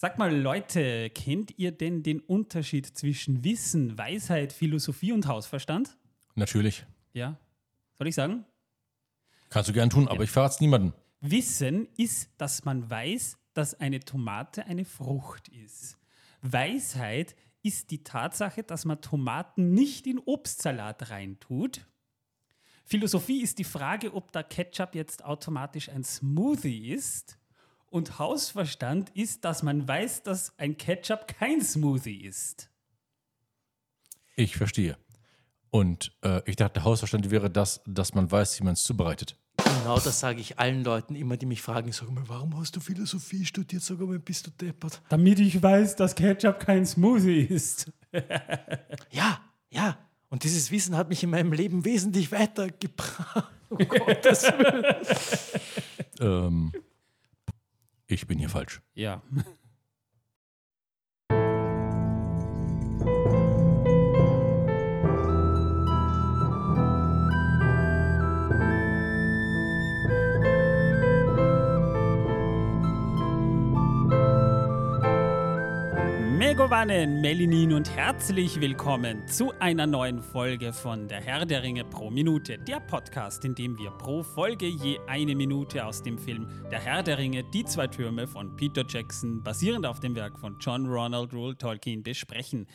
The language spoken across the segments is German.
Sag mal, Leute, kennt ihr denn den Unterschied zwischen Wissen, Weisheit, Philosophie und Hausverstand? Natürlich. Ja. Soll ich sagen? Kannst du gern tun, aber ich verrate es niemandem. Wissen ist, dass man weiß, dass eine Tomate eine Frucht ist. Weisheit ist die Tatsache, dass man Tomaten nicht in Obstsalat reintut. Philosophie ist die Frage, ob der Ketchup jetzt automatisch ein Smoothie ist. Und Hausverstand ist, dass man weiß, dass ein Ketchup kein Smoothie ist. Ich verstehe. Und äh, ich dachte, Hausverstand wäre das, dass man weiß, wie man es zubereitet. Genau das sage ich allen Leuten immer, die mich fragen. Ich sage mal, warum hast du Philosophie studiert? Sag mal, bist du deppert? Damit ich weiß, dass Ketchup kein Smoothie ist. Ja, ja. Und dieses Wissen hat mich in meinem Leben wesentlich weitergebracht. Oh Gottes Willen. Ähm, ich bin hier falsch. Ja. Megovanen, Melinin und herzlich willkommen zu einer neuen Folge von Der Herr der Ringe pro Minute, der Podcast, in dem wir pro Folge je eine Minute aus dem Film Der Herr der Ringe, die zwei Türme von Peter Jackson, basierend auf dem Werk von John Ronald Rule Tolkien, besprechen.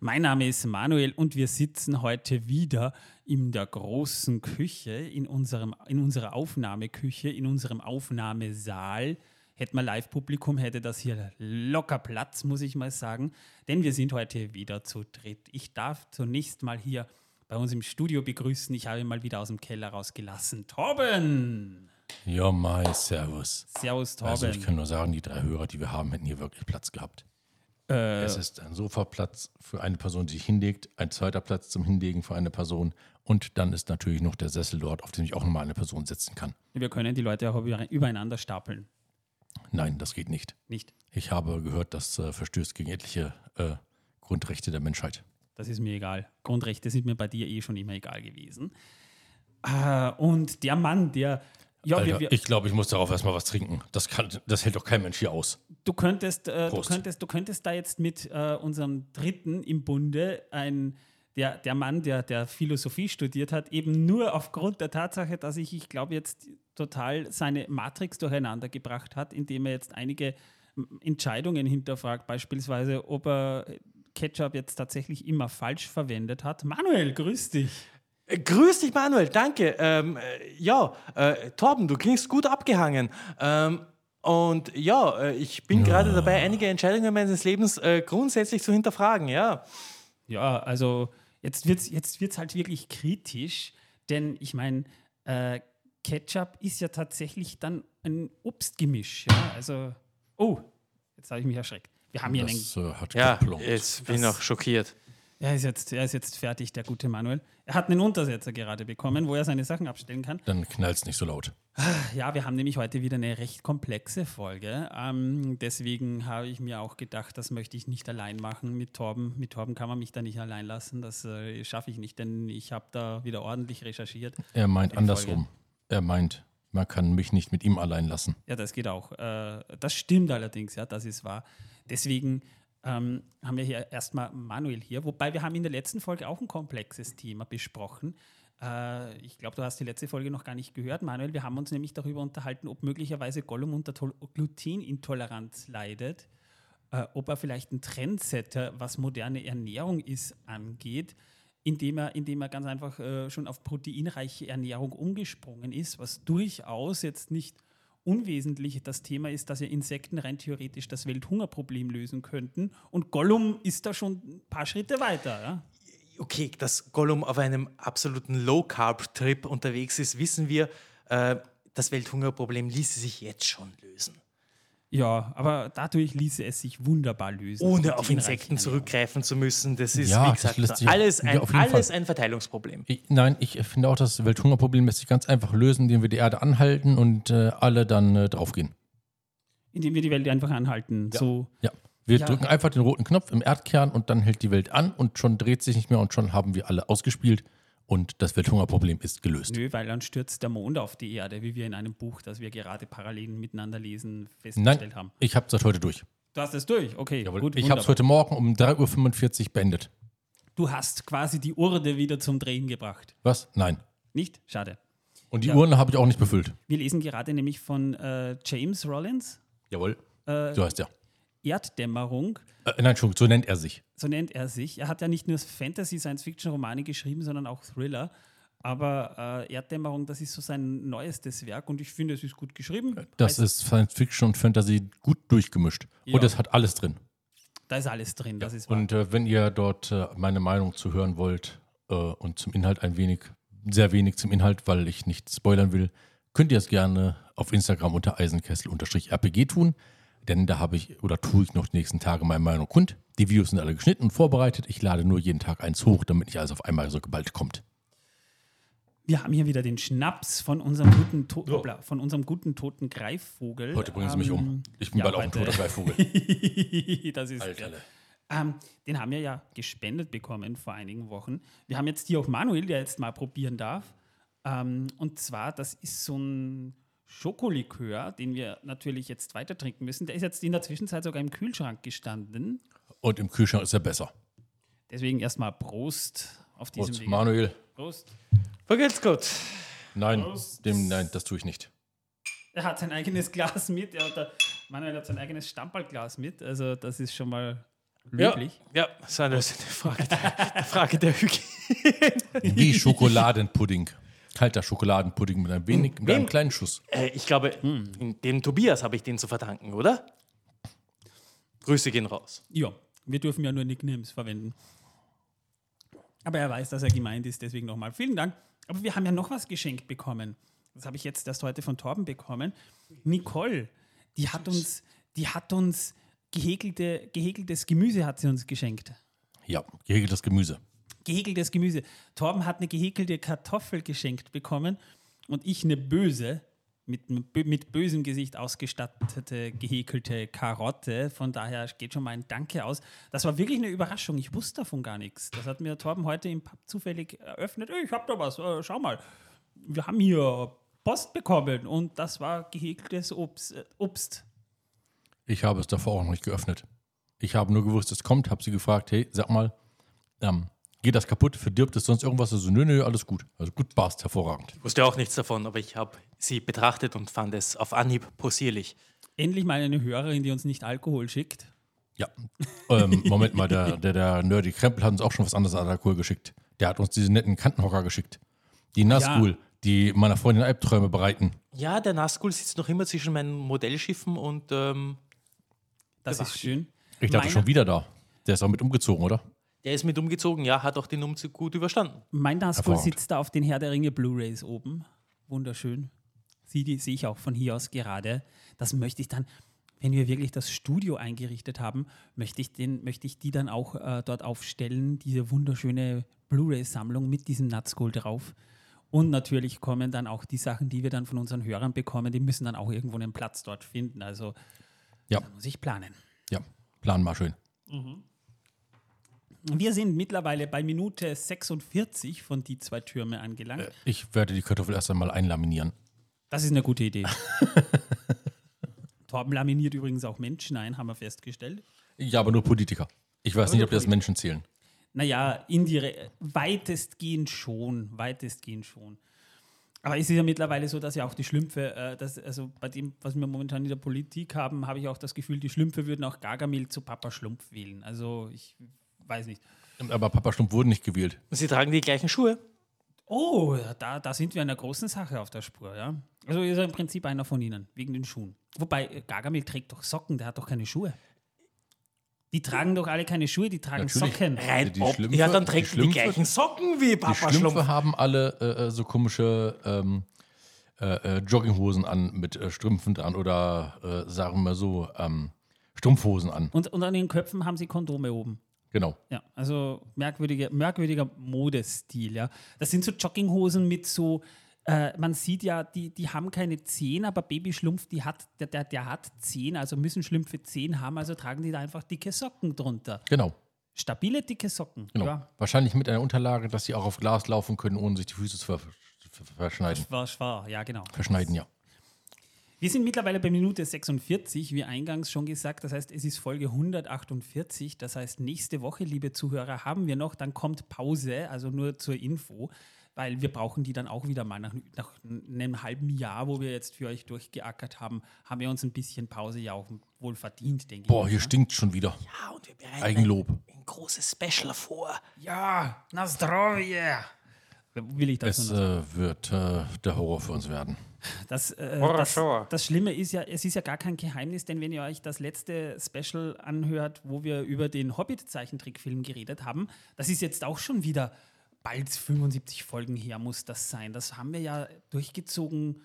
Mein Name ist Manuel und wir sitzen heute wieder in der großen Küche, in, unserem, in unserer Aufnahmeküche, in unserem Aufnahmesaal. Hätten wir Live-Publikum, hätte das hier locker Platz, muss ich mal sagen. Denn wir sind heute wieder zu dritt. Ich darf zunächst mal hier bei uns im Studio begrüßen. Ich habe ihn mal wieder aus dem Keller rausgelassen. Torben! Ja, mai, servus. Servus, Torben. Also ich kann nur sagen, die drei Hörer, die wir haben, hätten hier wirklich Platz gehabt. äh, Es ist ein Sofaplatz für eine Person, die sich hinlegt, ein zweiter Platz zum Hinlegen für eine Person und dann ist natürlich noch der Sessel dort, auf dem sich auch nochmal eine Person setzen kann. wir können die Leute auch über- übereinander stapeln. Nein, das geht nicht. Nicht? Ich habe gehört, das äh, verstößt gegen etliche äh, Grundrechte der Menschheit. Das ist mir egal. Grundrechte sind mir bei dir eh schon immer egal gewesen. Äh, und der Mann, der. Ja, Alter, wir, wir, ich glaube, ich muss darauf erstmal was trinken. Das, kann, das hält doch kein Mensch hier aus. du, könntest, äh, du, könntest, du könntest da jetzt mit äh, unserem Dritten im Bunde ein. Der, der Mann, der, der Philosophie studiert hat, eben nur aufgrund der Tatsache, dass ich, ich glaube, jetzt total seine Matrix durcheinander gebracht hat, indem er jetzt einige Entscheidungen hinterfragt, beispielsweise, ob er Ketchup jetzt tatsächlich immer falsch verwendet hat. Manuel, grüß dich. Äh, Grüß dich, Manuel, danke. Ähm, äh, ja, äh, Torben, du klingst gut abgehangen. Ähm, und ja, äh, ich bin gerade dabei, einige Entscheidungen meines Lebens äh, grundsätzlich zu hinterfragen, ja. Ja, also jetzt wird es jetzt wird's halt wirklich kritisch, denn ich meine, äh, Ketchup ist ja tatsächlich dann ein Obstgemisch. Ja? Also, oh, jetzt habe ich mich erschreckt. Wir haben hier einen. Das äh, hat Ja, jetzt bin ich noch schockiert. Er ist, jetzt, er ist jetzt fertig, der gute Manuel. Er hat einen Untersetzer gerade bekommen, wo er seine Sachen abstellen kann. Dann knallt's nicht so laut. Ja, wir haben nämlich heute wieder eine recht komplexe Folge. Ähm, deswegen habe ich mir auch gedacht, das möchte ich nicht allein machen mit Torben. Mit Torben kann man mich da nicht allein lassen. Das äh, schaffe ich nicht, denn ich habe da wieder ordentlich recherchiert. Er meint andersrum. Er meint, man kann mich nicht mit ihm allein lassen. Ja, das geht auch. Äh, das stimmt allerdings, ja, das ist wahr. Deswegen ähm, haben wir hier erstmal Manuel hier, wobei wir haben in der letzten Folge auch ein komplexes Thema besprochen. Äh, ich glaube, du hast die letzte Folge noch gar nicht gehört, Manuel. Wir haben uns nämlich darüber unterhalten, ob möglicherweise Gollum unter Tol- Glutenintoleranz leidet, äh, ob er vielleicht ein Trendsetter, was moderne Ernährung ist, angeht, indem er, indem er ganz einfach äh, schon auf proteinreiche Ernährung umgesprungen ist, was durchaus jetzt nicht unwesentlich das Thema ist, dass ja Insekten rein theoretisch das Welthungerproblem lösen könnten. Und Gollum ist da schon ein paar Schritte weiter. Ja? Okay, dass Gollum auf einem absoluten Low-Carb-Trip unterwegs ist, wissen wir. Äh, das Welthungerproblem ließe sich jetzt schon lösen. Ja, aber dadurch ließe es sich wunderbar lösen. Ohne auf Insekten zurückgreifen zu müssen. Das ist, Ja, wie das gesagt, sich- alles, ja, ein, alles Fall. ein Verteilungsproblem. Ich, nein, ich finde auch, das Welthungerproblem lässt sich ganz einfach lösen, indem wir die Erde anhalten und äh, alle dann äh, draufgehen. Indem wir die Welt einfach anhalten. So, Ja. Wir Ja. drücken einfach den roten Knopf im Erdkern und dann hält die Welt an und schon dreht sich nicht mehr und schon haben wir alle ausgespielt und das Welthungerproblem ist gelöst. nö, weil dann stürzt der Mond auf die Erde, wie wir in einem Buch, das wir gerade parallel miteinander lesen, Nein, festgestellt haben. ich habe seit heute durch. Du hast es durch, okay. Jawohl. gut, ich habe es heute Morgen um 3.45 Uhr beendet. Du hast quasi die Urde wieder zum Drehen gebracht. Was? Nein. Nicht? Schade. Und die Ja. Urne habe ich auch nicht befüllt. Wir lesen gerade nämlich von äh, James Rollins, Jawohl. Äh, so heißt er. Erddämmerung, Äh, nein, Entschuldigung, so nennt er sich. so nennt er sich. Er hat ja nicht nur Fantasy, Science-Fiction-Romane geschrieben, sondern auch Thriller. Aber äh, Erddämmerung, das ist so sein neuestes Werk und ich finde, es ist gut geschrieben. Das Weiß- ist Science Fiction und Fantasy gut durchgemischt. Ja. Und es hat alles drin. Da ist alles drin, das ist wahr. Und äh, wenn ihr dort äh, meine Meinung zu hören wollt äh, und zum Inhalt ein wenig, sehr wenig zum Inhalt, weil ich nicht spoilern will, könnt ihr es gerne auf Instagram unter eisenkessel-rpg tun. Denn da habe ich oder tue ich noch die nächsten Tage meine Meinung kund. Die Videos sind alle geschnitten und vorbereitet. Ich lade nur jeden Tag eins hoch, damit nicht alles auf einmal so geballt kommt. Wir haben hier wieder den Schnaps von unserem guten, to Hoppla, von unserem guten toten Greifvogel. Heute bringen sie mich um. Ähm, Ich bin ja, bald auch ein toter Greifvogel. das ist Alter. Ähm, den haben wir ja gespendet bekommen vor einigen Wochen. Wir haben jetzt hier auch Manuel, der jetzt mal probieren darf. Ähm, und zwar, das ist so ein Schokolikör, den wir natürlich jetzt weiter trinken müssen. Der ist jetzt in der Zwischenzeit sogar im Kühlschrank gestanden. Und im Kühlschrank ist er besser. Deswegen erstmal Prost auf diesem Und Weg. Manuel, Prost. Vergelt's Gott. nein, Prost. dem, nein, das tue ich nicht. Er hat sein eigenes Glas mit. Er hat, der Manuel hat sein eigenes Stammballglas mit. Also das ist schon mal löblich. Ja, das ist eine Frage der, eine Frage der Hygiene. Wie Schokoladenpudding. Kalter Schokoladenpudding mit, ein wenig, mit einem kleinen Schuss. Äh, ich glaube, dem Tobias habe ich den zu verdanken, oder? Grüße gehen raus. Ja, wir dürfen ja nur Nicknames verwenden. Aber er weiß, dass er gemeint ist, deswegen nochmal vielen Dank. Aber wir haben ja noch was geschenkt bekommen. Das habe ich jetzt erst heute von Torben bekommen. Nicole, die hat uns, die hat uns gehäkelte, gehäkeltes Gemüse hat sie uns geschenkt. Ja, gehäkeltes Gemüse. Gehäkeltes Gemüse. Torben hat eine gehäkelte Kartoffel geschenkt bekommen und ich eine böse, mit, mit bösem Gesicht ausgestattete, gehäkelte Karotte. Von daher geht schon mal ein Danke aus. Das war wirklich eine Überraschung. Ich wusste davon gar nichts. Das hat mir Torben heute im Pub zufällig eröffnet. Ich hab da was, äh, schau mal. Wir haben hier Post bekommen und das war gehäkeltes Obst. Äh, Obst. Ich habe es davor auch noch nicht geöffnet. Ich habe nur gewusst, es kommt, habe sie gefragt, hey, sag mal, ähm, geht das kaputt, verdirbt es sonst irgendwas? Also, nö, nö, alles gut. Also gut, passt, hervorragend. Ich wusste auch nichts davon, aber ich habe sie betrachtet und fand es auf Anhieb possierlich. Endlich mal eine Hörerin, die uns nicht Alkohol schickt. Ja. ähm, Moment mal, der, der, der Nerdy Krempel hat uns auch schon was anderes als Alkohol geschickt. Der hat uns diese netten Kantenhocker geschickt. Die Nazgul, die meiner Freundin Albträume bereiten. Ja, der Nazgul sitzt noch immer zwischen meinen Modellschiffen und ähm, Das ist schön. Ich dachte Meine- schon wieder da. Der ist auch mit umgezogen, oder? Der ist mit umgezogen. Ja, hat auch den Umzug gut überstanden. Mein Nazgul sitzt da auf den Herr der Ringe Blu-Rays oben. Wunderschön. Sie, die sehe ich auch von hier aus gerade. Das möchte ich dann, wenn wir wirklich das Studio eingerichtet haben, möchte ich, den, möchte ich die dann auch äh, dort aufstellen, diese wunderschöne Blu-ray-Sammlung mit diesem Nazgul drauf. Und natürlich kommen dann auch die Sachen, die wir dann von unseren Hörern bekommen, die müssen dann auch irgendwo einen Platz dort finden. Also Ja, da muss ich planen. ja. Plan mal schön. Wir sind mittlerweile bei Minute 46 von die zwei Türme angelangt. Ich werde die Kartoffel erst einmal einlaminieren. Das ist eine gute Idee. Torben laminiert übrigens auch Menschen ein, haben wir festgestellt. Ja, aber nur Politiker. Ich weiß nicht, ob das Menschen zählen. Naja, indirekt, weitestgehend schon, weitestgehend schon. Aber es ist ja mittlerweile so, dass ja auch die Schlümpfe, äh, das, also bei dem, was wir momentan in der Politik haben, habe ich auch das Gefühl, die Schlümpfe würden auch Gargamel zu Papa Schlumpf wählen. Also ich weiß nicht. Aber Papa Stumpf wurde nicht gewählt. Und sie tragen die gleichen Schuhe. Oh, da, da sind wir einer großen Sache auf der Spur, ja. Also ist er im Prinzip einer von ihnen, wegen den Schuhen. Wobei, äh, Gargamel trägt doch Socken, der hat doch keine Schuhe. Die tragen doch alle keine Schuhe, die tragen Natürlich. Socken. Rein Die ob, Schlümpfe- ja, dann die trägt die, die gleichen Socken wie Die Papa Schlümpfe Schlumpf. haben alle äh, äh, so komische ähm, äh, äh, Jogginghosen an mit äh, Strümpfen dran oder äh, sagen wir so ähm, Strumpfhosen an. Und, und an den Köpfen haben sie Kondome oben. Genau. Ja, also merkwürdige, merkwürdiger Modestil, ja. Das sind so Jogginghosen mit so, äh, man sieht ja, die, die haben keine Zehen, aber Babyschlumpf, die hat, der, der, der hat Zehen, also müssen Schlümpfe Zehen haben, also tragen die da einfach dicke Socken drunter. Genau. Stabile, dicke Socken. genau. Ja, Wahrscheinlich mit einer Unterlage, dass sie auch auf Glas laufen können, ohne sich die Füße zu ver ver verschneiden. war schwer, ja, genau. Verschneiden, ja. Wir sind mittlerweile bei Minute 46, wie eingangs schon gesagt. Das heißt, es ist Folge 148. Das heißt, nächste Woche, liebe Zuhörer, haben wir noch. Dann kommt Pause, also nur zur Info, weil wir brauchen die dann auch wieder mal. Nach, nach einem halben Jahr, wo wir jetzt für euch durchgeackert haben, haben wir uns ein bisschen Pause ja auch wohl verdient, denke Boah, ich. hier ne? stinkt schon wieder. Ja, und wir bereiten Eigenlob. Ein, ein großes Special vor. Ja, na zdrowie. Will ich dazu Es äh, wird äh, der Horror für uns werden. Das, äh, das, das Schlimme ist ja, es ist ja gar kein Geheimnis, denn wenn ihr euch das letzte Special anhört, wo wir über den Hobbit-Zeichentrickfilm geredet haben, das ist jetzt auch schon wieder bald 75 Folgen her, muss das sein. Das haben wir ja durchgezogen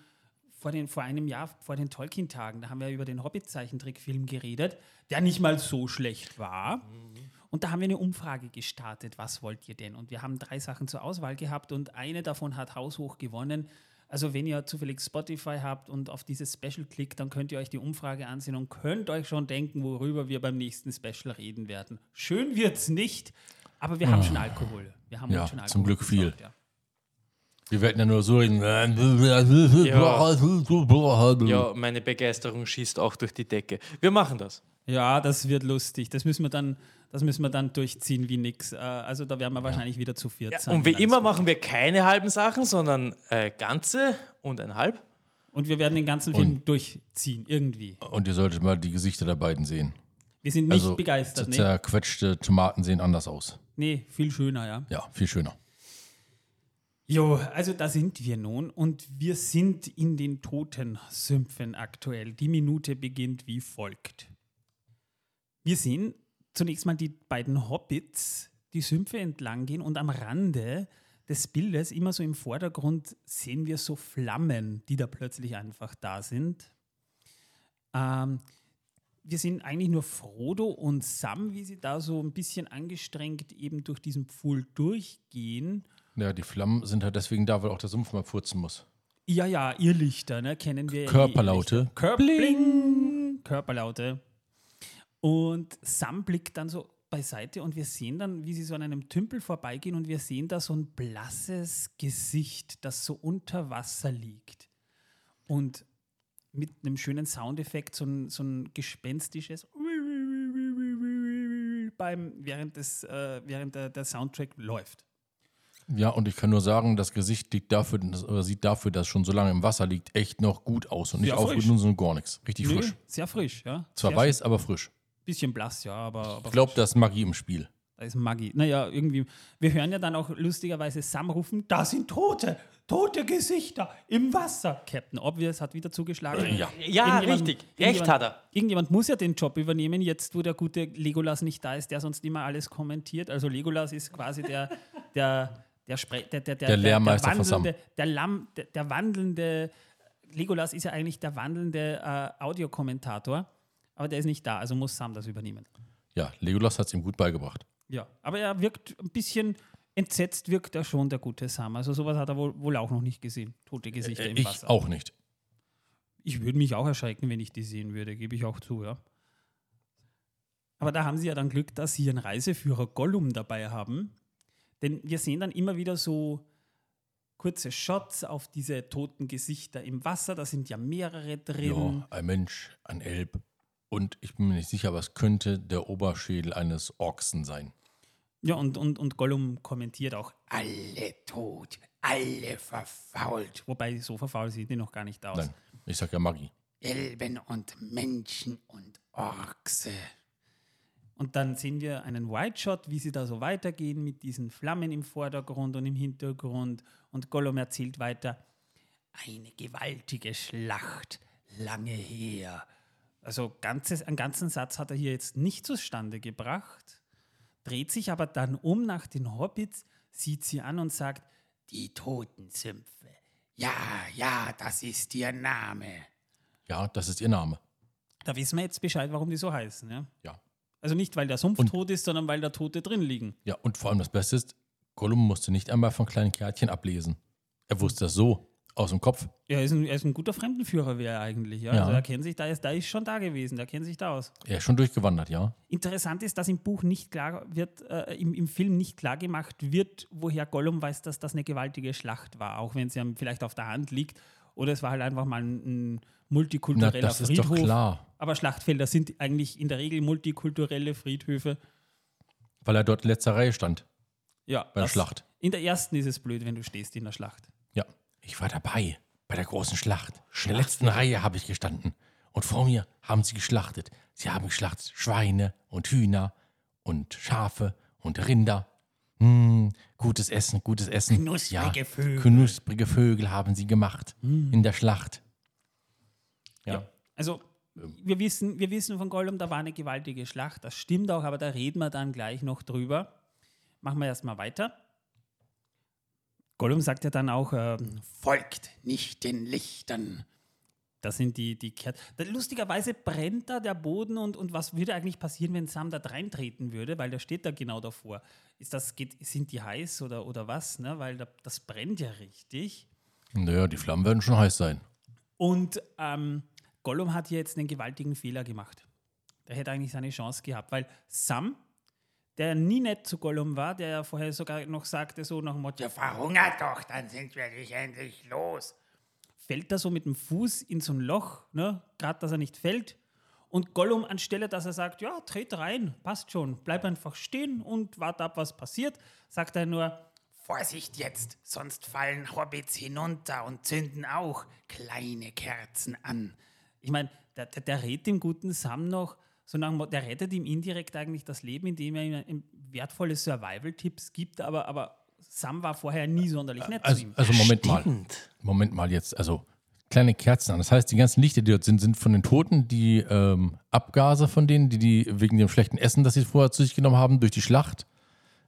vor, den, vor einem Jahr, vor den Tolkien-Tagen. Da haben wir über den Hobbit-Zeichentrickfilm geredet, der nicht mal so schlecht war. Und da haben wir eine Umfrage gestartet, was wollt ihr denn? Und wir haben drei Sachen zur Auswahl gehabt und eine davon hat haushoch gewonnen. Also wenn ihr zufällig Spotify habt und auf dieses Special klickt, dann könnt ihr euch die Umfrage ansehen und könnt euch schon denken, worüber wir beim nächsten Special reden werden. Schön wird's nicht, aber wir haben schon Alkohol. Wir haben Ja, schon Alkohol zum Glück viel. besorgt, ja. Wir werden ja nur so reden. Ja, meine Begeisterung schießt auch durch die Decke. Wir machen das. Ja, das wird lustig. Das müssen wir dann, das müssen wir dann durchziehen wie nix. Äh, Also da werden wir wahrscheinlich wieder zu viert sein. Und wie immer machen wir keine halben Sachen, sondern äh, ganze und ein halb. Und wir werden den ganzen Film durchziehen, irgendwie. Und ihr solltet mal die Gesichter der beiden sehen. Wir sind nicht Also begeistert, zerquetschte Tomaten sehen anders aus. Nee, viel schöner, ja. Ja, viel schöner. Jo, also da sind wir nun und wir sind in den Totensümpfen aktuell. Die Minute beginnt wie folgt. Wir sehen zunächst mal die beiden Hobbits die Sümpfe entlang gehen und am Rande des Bildes, immer so im Vordergrund, sehen wir so Flammen, die da plötzlich einfach da sind. Ähm, wir sehen eigentlich nur Frodo und Sam, wie sie da so ein bisschen angestrengt eben durch diesen Pfuhl durchgehen. Ja, die Flammen sind halt deswegen da, weil auch der Sumpf mal furzen muss. Ja, ja, Irrlichter, ne? Kennen wir. Körperlaute. Körperling. Körperlaute. Und Sam blickt dann so beiseite und wir sehen dann, wie sie so an einem Tümpel vorbeigehen und wir sehen da so ein blasses Gesicht, das so unter Wasser liegt. Und mit einem schönen Soundeffekt, so ein, so ein gespenstisches beim, während, des, äh, während der, der Soundtrack läuft. Ja, und ich kann nur sagen, das Gesicht liegt dafür, das, oder sieht dafür, dass es schon so lange im Wasser liegt, echt noch gut aus und nicht aufgenutzt, sondern gar nichts. Richtig Nö, frisch. Sehr frisch, ja. Zwar sehr weiß, aber frisch. Bisschen blass, ja, aber. aber Ich glaube, da ist Magie im Spiel. Da ist Maggi. Naja, irgendwie. Wir hören ja dann auch lustigerweise Sam rufen: Da sind Tote, tote Gesichter im Wasser. Captain Obvious hat wieder zugeschlagen. Ja. Ja, Irgendjemand- richtig. Recht hat er. Irgendjemand muss ja den Job übernehmen, jetzt wo der gute Legolas nicht da ist, der sonst immer alles kommentiert. Also Legolas ist quasi der, der, der, Spre der, der, der, Der Lehrmeister Sam. wandelnde, der, Lamm, der, der wandelnde, Legolas ist ja eigentlich der wandelnde äh, Audiokommentator, aber der ist nicht da, also muss Sam das übernehmen. Ja, Legolas hat es ihm gut beigebracht. Ja, aber er wirkt ein bisschen entsetzt, wirkt er schon, der gute Sam. Also sowas hat er wohl, wohl auch noch nicht gesehen. Tote Gesichter Äh, im ich Wasser. auch nicht. Ich würde mich auch erschrecken, wenn ich die sehen würde, gebe ich auch zu, ja. Aber da haben sie ja dann Glück, dass sie ihren Reiseführer Gollum dabei haben. Denn wir sehen dann immer wieder so kurze Shots auf diese toten Gesichter im Wasser. Da sind ja mehrere drin. Ja, ein Mensch, ein Elb. Und ich bin mir nicht sicher, aber es könnte der Oberschädel eines Ochsen sein. Ja, und, und, und Gollum kommentiert auch, alle tot, alle verfault. Wobei, so verfault sieht die noch gar nicht aus. Nein, ich sag ja Magie. Elben und Menschen und Orkse. Und dann sehen wir einen White Shot, wie sie da so weitergehen mit diesen Flammen im Vordergrund und im Hintergrund. Und Gollum erzählt weiter, eine gewaltige Schlacht, lange her. Also ganzes, einen ganzen Satz hat er hier jetzt nicht zustande gebracht, dreht sich aber dann um nach den Hobbits, sieht sie an und sagt, die Totensümpfe. Ja, ja, das ist ihr Name. Ja, das ist ihr Name. Da wissen wir jetzt Bescheid, warum die so heißen. Ja? Ja. Also nicht, weil der Sumpf Und- tot ist, sondern weil da Tote drin liegen. Ja, und vor allem das Beste ist, Gollum musste nicht einmal von kleinen Kärtchen ablesen. Er wusste das so aus dem Kopf. Er ist ein, er ist ein guter Fremdenführer, wäre er eigentlich. Ja? Ja. Also er kennt sich da, ist, da ist schon da gewesen, der kennt sich da aus. Er ist schon durchgewandert, ja. Interessant ist, dass im Buch nicht klar wird, äh, im, im Film nicht klar gemacht wird, woher Gollum weiß, dass das eine gewaltige Schlacht war, auch wenn es ja vielleicht auf der Hand liegt. Oder es war halt einfach mal ein, ein Na, multikultureller das ist Friedhof. doch klar, Aber Schlachtfelder sind eigentlich in der Regel multikulturelle Friedhöfe. weil er dort in letzter Reihe stand Ja, bei der das- Schlacht. In der ersten ist es blöd, wenn du stehst in der Schlacht. Ja, ich war dabei bei der großen Schlacht. In der letzten Reihe habe ich gestanden. Und vor mir haben sie geschlachtet. Sie haben geschlachtet Schweine und Hühner und Schafe und Rinder. Hm, gutes Essen, gutes Essen. Knusprige Vögel. Knusprige Vögel haben sie gemacht in der Schlacht. Ja. Also, wir wissen, wir wissen von Gollum, da war eine gewaltige Schlacht. Das stimmt auch, aber da reden wir dann gleich noch drüber. Machen wir erstmal weiter. Gollum sagt ja dann auch, ähm, folgt nicht den Lichtern. Das sind die, die Kerzen. Lustigerweise brennt da der Boden und, und was würde eigentlich passieren, wenn Sam da reintreten würde, weil der steht da genau davor. Ist das, geht, sind die heiß oder, oder was? Ne? Weil da, das brennt ja richtig. Naja, die Flammen werden schon heiß sein. Und ähm, Gollum hat hier jetzt einen gewaltigen Fehler gemacht. Der hätte eigentlich seine Chance gehabt, weil Sam, der nie nett zu Gollum war, der ja vorher sogar noch sagte, so nach dem Motto, ja, verhungert doch, dann sind wir dich endlich los. Fällt da so mit dem Fuß in so ein Loch, ne? gerade dass er nicht fällt. Und Gollum, anstelle dass er sagt, ja, tret rein, passt schon, bleib einfach stehen und warte ab, was passiert, sagt er nur, Vorsicht jetzt, sonst fallen Hobbits hinunter und zünden auch kleine Kerzen an. Ich meine, der, der, der rät dem guten Sam noch, so nach, der rettet ihm indirekt eigentlich das Leben, indem er ihm wertvolle Survival-Tipps gibt, aber, aber Sam war vorher nie sonderlich nett zu Also, ihm. also Moment mal. Stimmt. Moment mal jetzt, also kleine Kerzen an. Das heißt, die ganzen Lichter, die dort sind, sind von den Toten, die ähm, Abgase von denen, die die wegen dem schlechten Essen, das sie vorher zu sich genommen haben, durch die Schlacht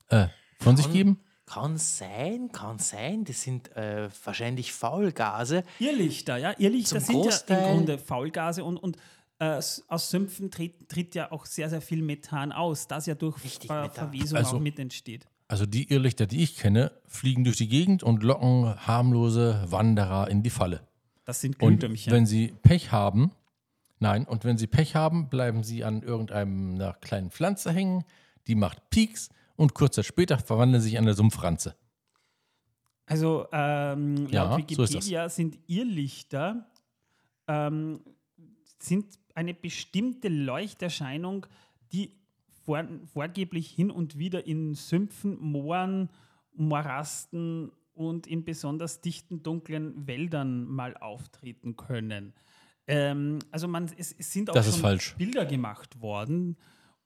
äh, von sich geben. Kann sein, kann sein. Das sind äh, wahrscheinlich Faulgase. Irrlichter, ja, Irrlichter Zum sind ja Großteil- im Grunde Faulgase und, und äh, aus Sümpfen tritt, tritt ja auch sehr, sehr viel Methan aus, das ja durch Richtig, Ver Methan. Verwesung Also- auch mit entsteht. Also die Irrlichter, die ich kenne, fliegen durch die Gegend und locken harmlose Wanderer in die Falle. Das sind Und Glühdämmchen. wenn sie Pech haben, nein, und wenn sie Pech haben, bleiben sie an irgendeiner kleinen Pflanze hängen, die macht Pieks und kurz Zeit später verwandeln sie sich in eine Sumpfranze. Also ähm, Ja, laut so das. Wikipedia sind Irrlichter ähm, sind eine bestimmte Leuchterscheinung, die vor, vorgeblich hin und wieder in Sümpfen, Mooren, Morasten und in besonders dichten, dunklen Wäldern mal auftreten können. Ähm, also man, es, es sind auch Das schon. Bilder gemacht worden.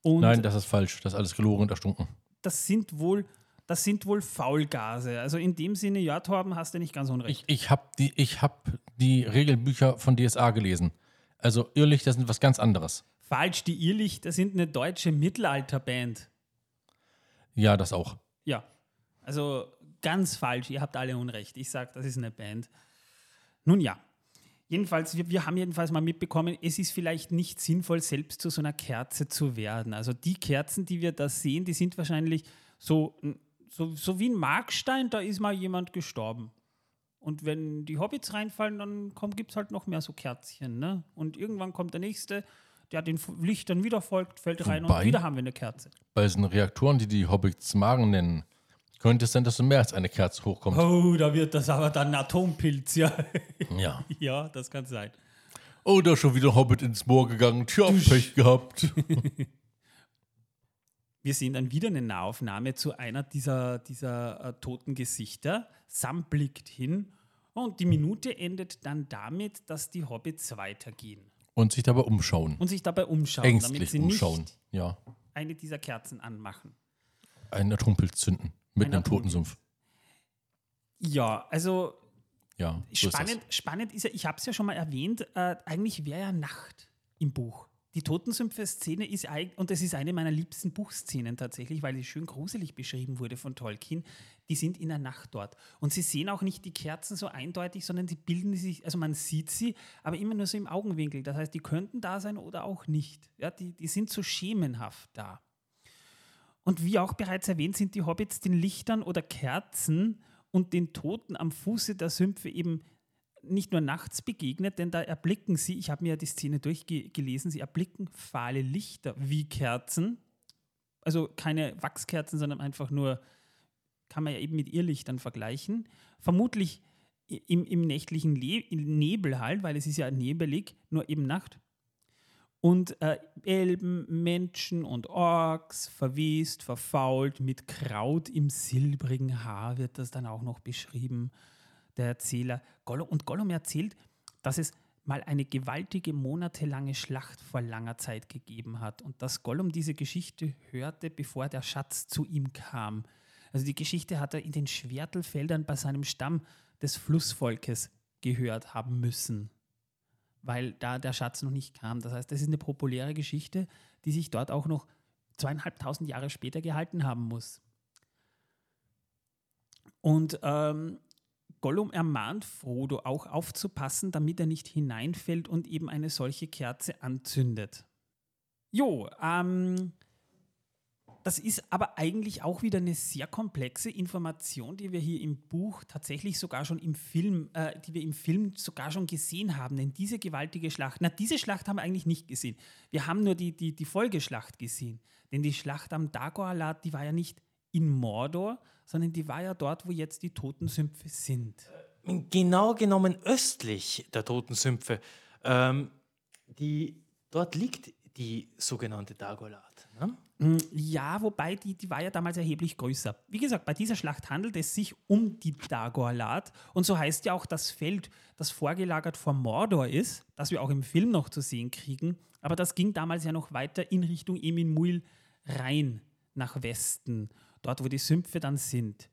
Nein, das ist falsch. Das ist alles gelogen und erstunken. das sind wohl, das sind wohl Faulgase. Also in dem Sinne, ja, Torben, hast du nicht ganz unrecht. Ich, ich habe die, ich hab die Regelbücher von DSA gelesen. Also Irrlichter sind was ganz anderes. Falsch, die Irrlichter sind eine deutsche Mittelalterband. Ja, das auch. Ja, also ganz falsch. Ihr habt alle Unrecht. Ich sage, das ist eine Band. Nun ja, jedenfalls, wir, wir haben jedenfalls mal mitbekommen, es ist vielleicht nicht sinnvoll, selbst zu so einer Kerze zu werden. Also die Kerzen, die wir da sehen, die sind wahrscheinlich so, so, so wie ein Markstein, da ist mal jemand gestorben. Und wenn die Hobbits reinfallen, dann gibt es halt noch mehr so Kerzchen. Ne? Und irgendwann kommt der Nächste, der den Lichtern wieder folgt, fällt rein und Wobei- wieder haben wir eine Kerze. Bei diesen Reaktoren, die die Hobbits Magen nennen, könnte es sein, dass so mehr als eine Kerze hochkommt. Oh, da wird das aber dann ein Atompilz, ja. Ja. ja, das kann sein. Oh, da ist schon wieder ein Hobbit ins Moor gegangen. Tja, Pech gehabt. Wir sehen dann wieder eine Nahaufnahme zu einer dieser, dieser äh, toten Gesichter. Sam blickt hin und die Minute endet dann damit, dass die Hobbits weitergehen Und sich dabei umschauen. und sich dabei umschauen, damit Ängstlich sie umschauen. nicht Ja. eine dieser Kerzen anmachen. Einen Atompilz zünden. Mit Ein einem toten Atompilz. Sumpf. Ja, also Ja, so ist spannend, spannend ist ja, ich habe es ja schon mal erwähnt, äh, eigentlich wäre ja Nacht im Buch. Die Totensümpfe-Szene ist, und das ist eine meiner liebsten Buchszenen tatsächlich, weil sie schön gruselig beschrieben wurde von Tolkien. Die sind in der Nacht dort. Und sie sehen auch nicht die Kerzen so eindeutig, sondern sie bilden sich, also man sieht sie, aber immer nur so im Augenwinkel. Das heißt, die könnten da sein oder auch nicht. Ja, die, die sind so schemenhaft da. Und wie auch bereits erwähnt, sind die Hobbits den Lichtern oder Kerzen und den Toten am Fuße der Sümpfe eben nicht nur nachts begegnet, denn da erblicken sie, ich habe mir ja die Szene durchgelesen, sie erblicken fahle Lichter wie Kerzen. Also keine Wachskerzen, sondern einfach nur, kann man ja eben mit Irrlichtern vergleichen. Vermutlich im, im nächtlichen Le Nebel halt, weil es ist ja nebelig, nur eben Nacht. Und äh, Elben, Menschen und Orks, verwest, verfault, mit Kraut im silbrigen Haar wird das dann auch noch beschrieben, der Erzähler. Gollum, und Gollum erzählt, dass es mal eine gewaltige monatelange Schlacht vor langer Zeit gegeben hat und dass Gollum diese Geschichte hörte, bevor der Schatz zu ihm kam. Also die Geschichte hat er in den Schwertelfeldern bei seinem Stamm des Flussvolkes gehört haben müssen, weil da der Schatz noch nicht kam. Das heißt, das ist eine populäre Geschichte, die sich dort auch noch zweieinhalbtausend Jahre später gehalten haben muss. Und ähm, Gollum ermahnt Frodo auch aufzupassen, damit er nicht hineinfällt und eben eine solche Kerze anzündet. Jo, ähm, das ist aber eigentlich auch wieder eine sehr komplexe Information, die wir hier im Buch tatsächlich sogar schon im Film, äh, die wir im Film sogar schon gesehen haben. Denn diese gewaltige Schlacht, na, diese Schlacht haben wir eigentlich nicht gesehen. Wir haben nur die, die, die Folgeschlacht gesehen. Denn die Schlacht am Dagorlat, die war ja nicht in Mordor, sondern die war ja dort, wo jetzt die Totensümpfe sind. Genau genommen östlich der Totensümpfe. Ähm, die, dort liegt die sogenannte Dagolat. Ne? Mm, ja, wobei die, die war ja damals erheblich größer. Wie gesagt, bei dieser Schlacht handelt es sich um die Dagorlat. Und so heißt ja auch das Feld, das vorgelagert vor Mordor ist, das wir auch im Film noch zu sehen kriegen. Aber das ging damals ja noch weiter in Richtung Emin Muil rein nach Westen dort wo die Sümpfe dann sind.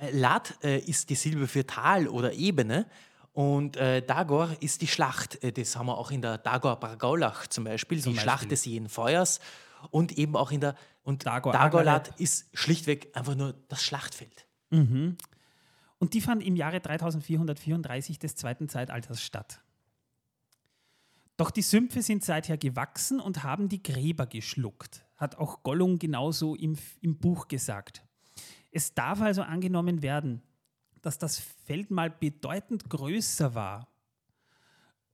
Äh, Lat äh, ist die Silbe für Tal oder Ebene und äh, Dagor ist die Schlacht. Äh, das haben wir auch in der Dagor Bargaulach zum Beispiel, zum die Beispiel. Schlacht des jeden Feuers und eben auch in der und Dagor Dagorlat ist schlichtweg einfach nur das Schlachtfeld. Mhm. Und die fand im Jahre 3434 des zweiten Zeitalters statt. Doch die Sümpfe sind seither gewachsen und haben die Gräber geschluckt hat auch Gollum genauso im, im Buch gesagt. Es darf also angenommen werden, dass das Feld mal bedeutend größer war.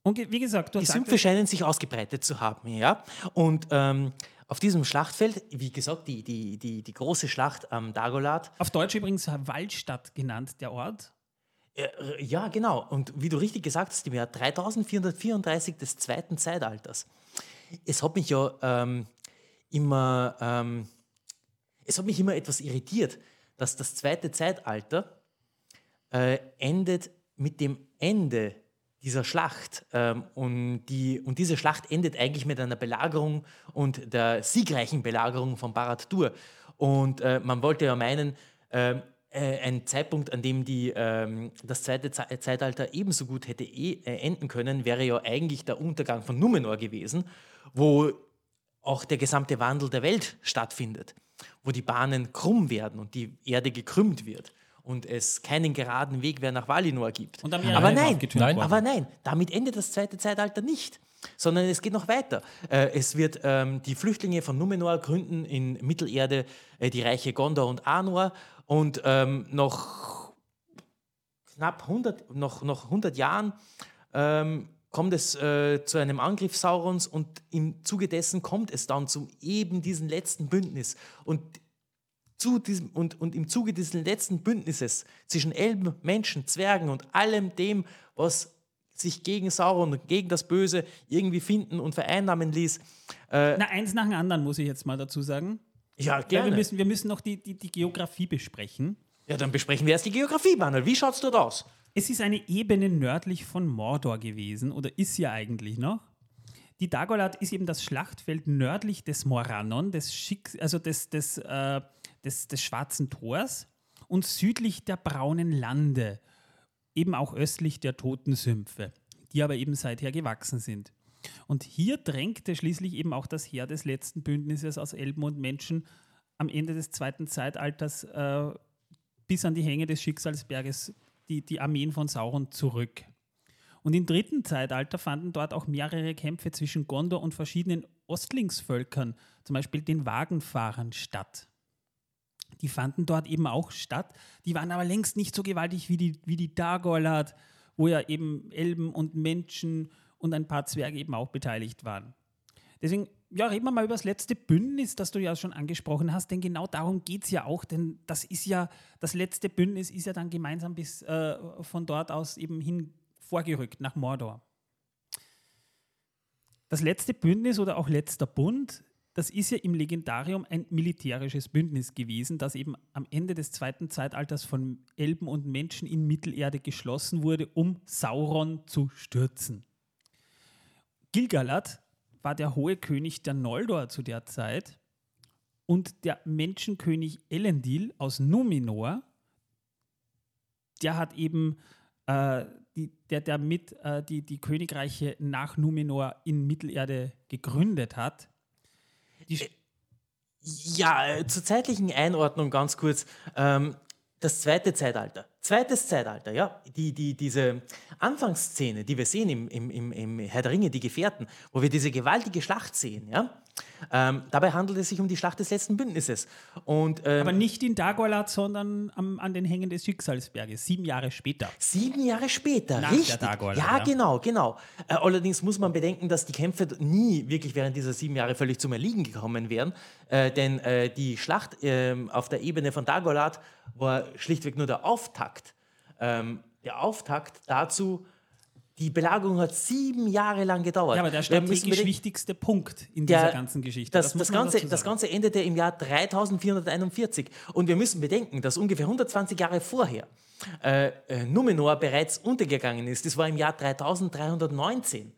Und wie gesagt, die Sümpfe scheinen sich ausgebreitet zu haben, ja. Und ähm, auf diesem Schlachtfeld, wie gesagt, die, die, die, die große Schlacht am Dagolat. Auf Deutsch übrigens Waldstadt genannt, der Ort. Ja, genau. Und wie du richtig gesagt hast, im Jahr 3434 des zweiten Zeitalters. Es hat mich ja ähm, immer, ähm, es hat mich immer etwas irritiert, dass das zweite Zeitalter äh, endet mit dem Ende dieser Schlacht. Ähm, und, die, und diese Schlacht endet eigentlich mit einer Belagerung und der siegreichen Belagerung von Barad-dur. Und äh, man wollte ja meinen, ähm, äh, ein Zeitpunkt, an dem die, ähm, das zweite Ze Zeitalter ebenso gut hätte äh, enden können, wäre ja eigentlich der Untergang von Numenor gewesen, wo auch der gesamte Wandel der Welt stattfindet, wo die Bahnen krumm werden und die Erde gekrümmt wird und es keinen geraden Weg mehr nach Valinor gibt. aber nein, nein, aber nein, damit endet das zweite Zeitalter nicht, sondern es geht noch weiter. Äh, es wird ähm, die Flüchtlinge von Numenor gründen in Mittelerde äh, die Reiche Gondor und Anor und ähm, noch knapp 100, noch, noch 100 Jahren ähm, kommt es äh, zu einem Angriff Saurons und im Zuge dessen kommt es dann zu eben diesem letzten Bündnis. Und, zu diesem, und, und im Zuge dieses letzten Bündnisses zwischen Elben, Menschen, Zwergen und allem dem, was sich gegen Sauron und gegen das Böse irgendwie finden und vereinnahmen ließ. Äh, Na, eins nach dem anderen muss ich jetzt mal dazu sagen. Ja, gerne. Ja, wir, müssen, wir müssen noch die, die, die Geografie besprechen. Ja, dann besprechen wir erst die Geografie, Manuel. Wie schaut es dort aus? Es ist eine Ebene nördlich von Mordor gewesen oder ist ja eigentlich noch. Die Dagolat ist eben das Schlachtfeld nördlich des Morannon, des, Schick also des, des, äh, des, des Schwarzen Tors und südlich der Braunen Lande, eben auch östlich der Toten Sümpfe, die aber eben seither gewachsen sind. Und hier drängte schließlich eben auch das Heer des letzten Bündnisses aus Elben und Menschen am Ende des zweiten Zeitalters äh, bis an die Hänge des Schicksalsberges die, die Armeen von Sauron zurück. Und im dritten Zeitalter fanden dort auch mehrere Kämpfe zwischen Gondor und verschiedenen Ostlingsvölkern, zum Beispiel den Wagenfahrern, statt. Die fanden dort eben auch statt. Die waren aber längst nicht so gewaltig wie die, wie die Dagorlat, wo ja eben Elben und Menschen und ein paar Zwerge eben auch beteiligt waren. Deswegen, ja, reden wir mal über das letzte Bündnis, das du ja schon angesprochen hast, denn genau darum geht es ja auch, denn das ist ja, das letzte Bündnis ist ja dann gemeinsam bis äh, von dort aus eben hin vorgerückt nach Mordor. Das letzte Bündnis oder auch letzter Bund, das ist ja im Legendarium ein militärisches Bündnis gewesen, das eben am Ende des zweiten Zeitalters von Elben und Menschen in Mittelerde geschlossen wurde, um Sauron zu stürzen. Gilgalad war der hohe König der Noldor zu der Zeit und der Menschenkönig Elendil aus Numenor, der hat eben äh, die, der, der mit äh, die, die Königreiche nach Numenor in Mittelerde gegründet hat. Die ja, äh, zur zeitlichen Einordnung ganz kurz. Ähm, das zweite Zeitalter. Zweites Zeitalter, ja. Die, die, diese Anfangsszene, die wir sehen im, im, im, im Herr der Ringe, die Gefährten, wo wir diese gewaltige Schlacht sehen, ja. Ähm, dabei handelt es sich um die Schlacht des letzten Bündnisses. Und, ähm, Aber nicht in Dagorlat, sondern am, an den Hängen des Schicksalsberges, sieben Jahre später. Sieben Jahre später, Nach richtig. der Dagorlat, ja, ja. genau, genau. Äh, allerdings muss man bedenken, dass die Kämpfe nie wirklich während dieser sieben Jahre völlig zum Erliegen gekommen wären, äh, denn äh, die Schlacht ähm, auf der Ebene von Dagorlat war schlichtweg nur der Auftakt. Ähm, der Auftakt dazu, die Belagerung hat sieben Jahre lang gedauert. Ja, aber der müssen strategisch wichtigste Punkt in der- dieser ganzen Geschichte. Das, das, man Ganze, das. Ganze endete im Jahr 3441. Und wir müssen bedenken, dass ungefähr 120 Jahre vorher äh, äh, Numenor bereits untergegangen ist. Das war im Jahr 3319.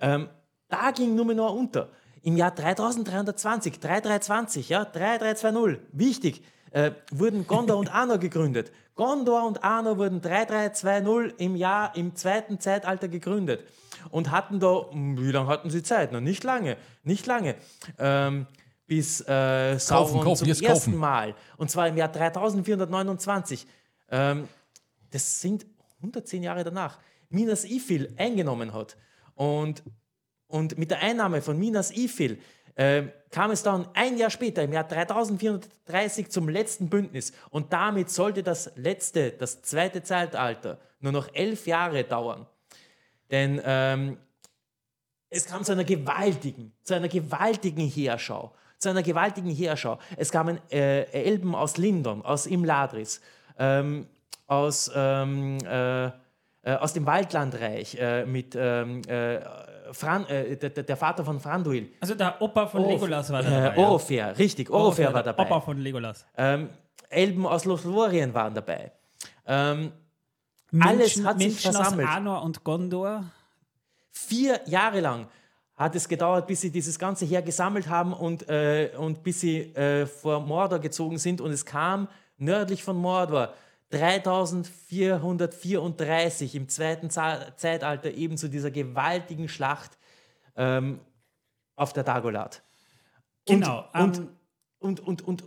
Ähm, da ging Numenor unter. Im Jahr 3320, 3320, ja, 3320, wichtig, äh, wurden Gondor und Arnor gegründet. Gondor und Arnor wurden 3320 im Jahr im zweiten Zeitalter gegründet und hatten da, wie lange hatten sie Zeit? Noch nicht lange, nicht lange. Ähm, bis äh, Sauron kaufen, zum jetzt ersten kaufen. Mal, und zwar im Jahr 3429. Ähm, das sind 110 Jahre danach, Minas Ithil eingenommen hat. Und, und mit der Einnahme von Minas Ithil äh, kam es dann ein Jahr später, im Jahr 3430, zum letzten Bündnis. Und damit sollte das letzte, das zweite Zeitalter, nur noch elf Jahre dauern. Denn ähm, es kam zu einer gewaltigen, zu einer gewaltigen Heerschau. Zu einer gewaltigen Heerschau. Es kamen äh, Elben aus Lindon, aus Imladris, ähm, aus, ähm, äh, äh, aus dem Waldlandreich äh, mit ähm, äh, Fran, äh, der, der Vater von Franduil. Also der Opa von Legolas war da Äh, dabei. ja. Richtig, Orofer war der dabei. Opa von Legolas. Ähm, Elben aus Lothlorien waren dabei. Ähm, Alles Menschen, hat sich Menschen aus versammelt. Arnor und Gondor. Vier Jahre lang hat es gedauert, bis sie dieses ganze Heer gesammelt haben und, äh, und bis sie äh, vor Mordor gezogen sind. Und es kam nördlich von Mordor 3434 im zweiten Zeitalter eben zu dieser gewaltigen Schlacht ähm, auf der Dagolat. Genau. Und, ähm, und, und, und, und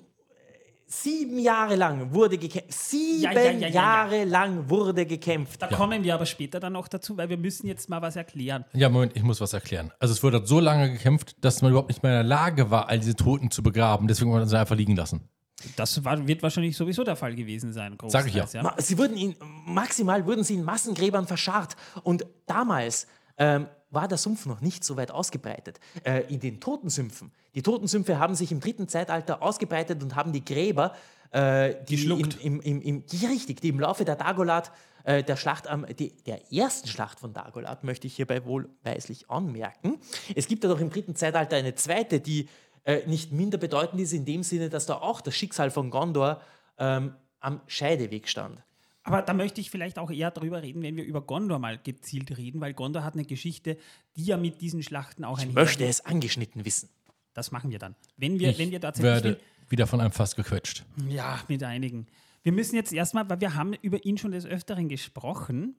sieben Jahre lang wurde gekämpft. Sieben Ja, ja, ja, ja, ja. Jahre lang wurde gekämpft. da kommen wir aber später dann noch dazu, weil wir müssen jetzt mal was erklären. Ja, Moment, ich muss was erklären. Also es wurde so lange gekämpft, dass man überhaupt nicht mehr in der Lage war, all diese Toten zu begraben. Deswegen hat man sie einfach liegen lassen. Das war, wird wahrscheinlich sowieso der Fall gewesen sein. Sag ich ja. Ma- Sie wurden in, maximal wurden sie in Massengräbern verscharrt. Und damals ähm, war der Sumpf noch nicht so weit ausgebreitet. Äh, in den Totensümpfen. Die Totensümpfe haben sich im dritten Zeitalter ausgebreitet und haben die Gräber, äh, die Geschluckt. Im, im, im, im, die, richtig, die im Laufe der Dagolat, äh, der Schlacht am, die, der ersten Schlacht von Dagolat, möchte ich hierbei wohlweislich anmerken. Es gibt ja doch im dritten Zeitalter eine zweite, die äh, nicht minder bedeutend ist, in dem Sinne, dass da auch das Schicksal von Gondor ähm, am Scheideweg stand. Aber da möchte ich vielleicht auch eher darüber reden, wenn wir über Gondor mal gezielt reden, weil Gondor hat eine Geschichte, die ja mit diesen Schlachten auch ein möchte es angeschnitten wissen. Das machen wir dann. Wenn wir, Ich wenn wir tatsächlich werde wieder von einem Fass gequetscht. Ja, mit einigen. Wir müssen jetzt erstmal, weil wir haben über ihn schon des Öfteren gesprochen,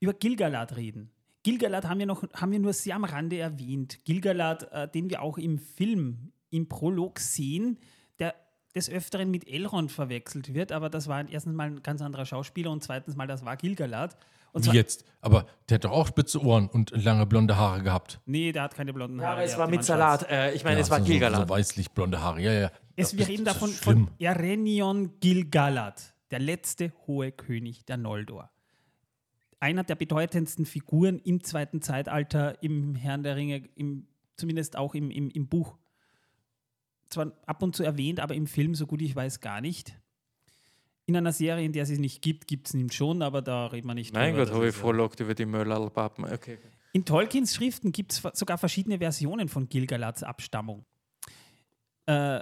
über Gilgalad reden. Gilgalad haben wir, noch, haben wir nur sehr am Rande erwähnt. Gilgalad, äh, den wir auch im Film, im Prolog sehen, der des Öfteren mit Elrond verwechselt wird, aber das war erstens mal ein ganz anderer Schauspieler und zweitens mal, das war Gilgalad. Und Wie jetzt? Aber der hat doch auch spitze Ohren und lange blonde Haare gehabt. Nee, der hat keine blonden Ja, Haare. aber es war mit. Salat. Äh, ich meine, Ja, es war so, so, so Gilgalad. weißlich blonde Haare, ja, ja. Es, wir reden davon von. Erenion Gilgalad, der letzte hohe König der Noldor. Einer der bedeutendsten Figuren im zweiten Zeitalter, im Herrn der Ringe, im zumindest auch im, im, im Buch. Zwar ab und zu erwähnt, aber im Film, so gut ich weiß, gar nicht. In einer Serie, in der es es nicht gibt, gibt es ihn schon, aber da reden wir nicht Mein drüber. Gott, habe ich vorlockt über die Mörlalpappen. Okay. in Tolkiens Schriften gibt es sogar verschiedene Versionen von Gilgalads Abstammung. Äh,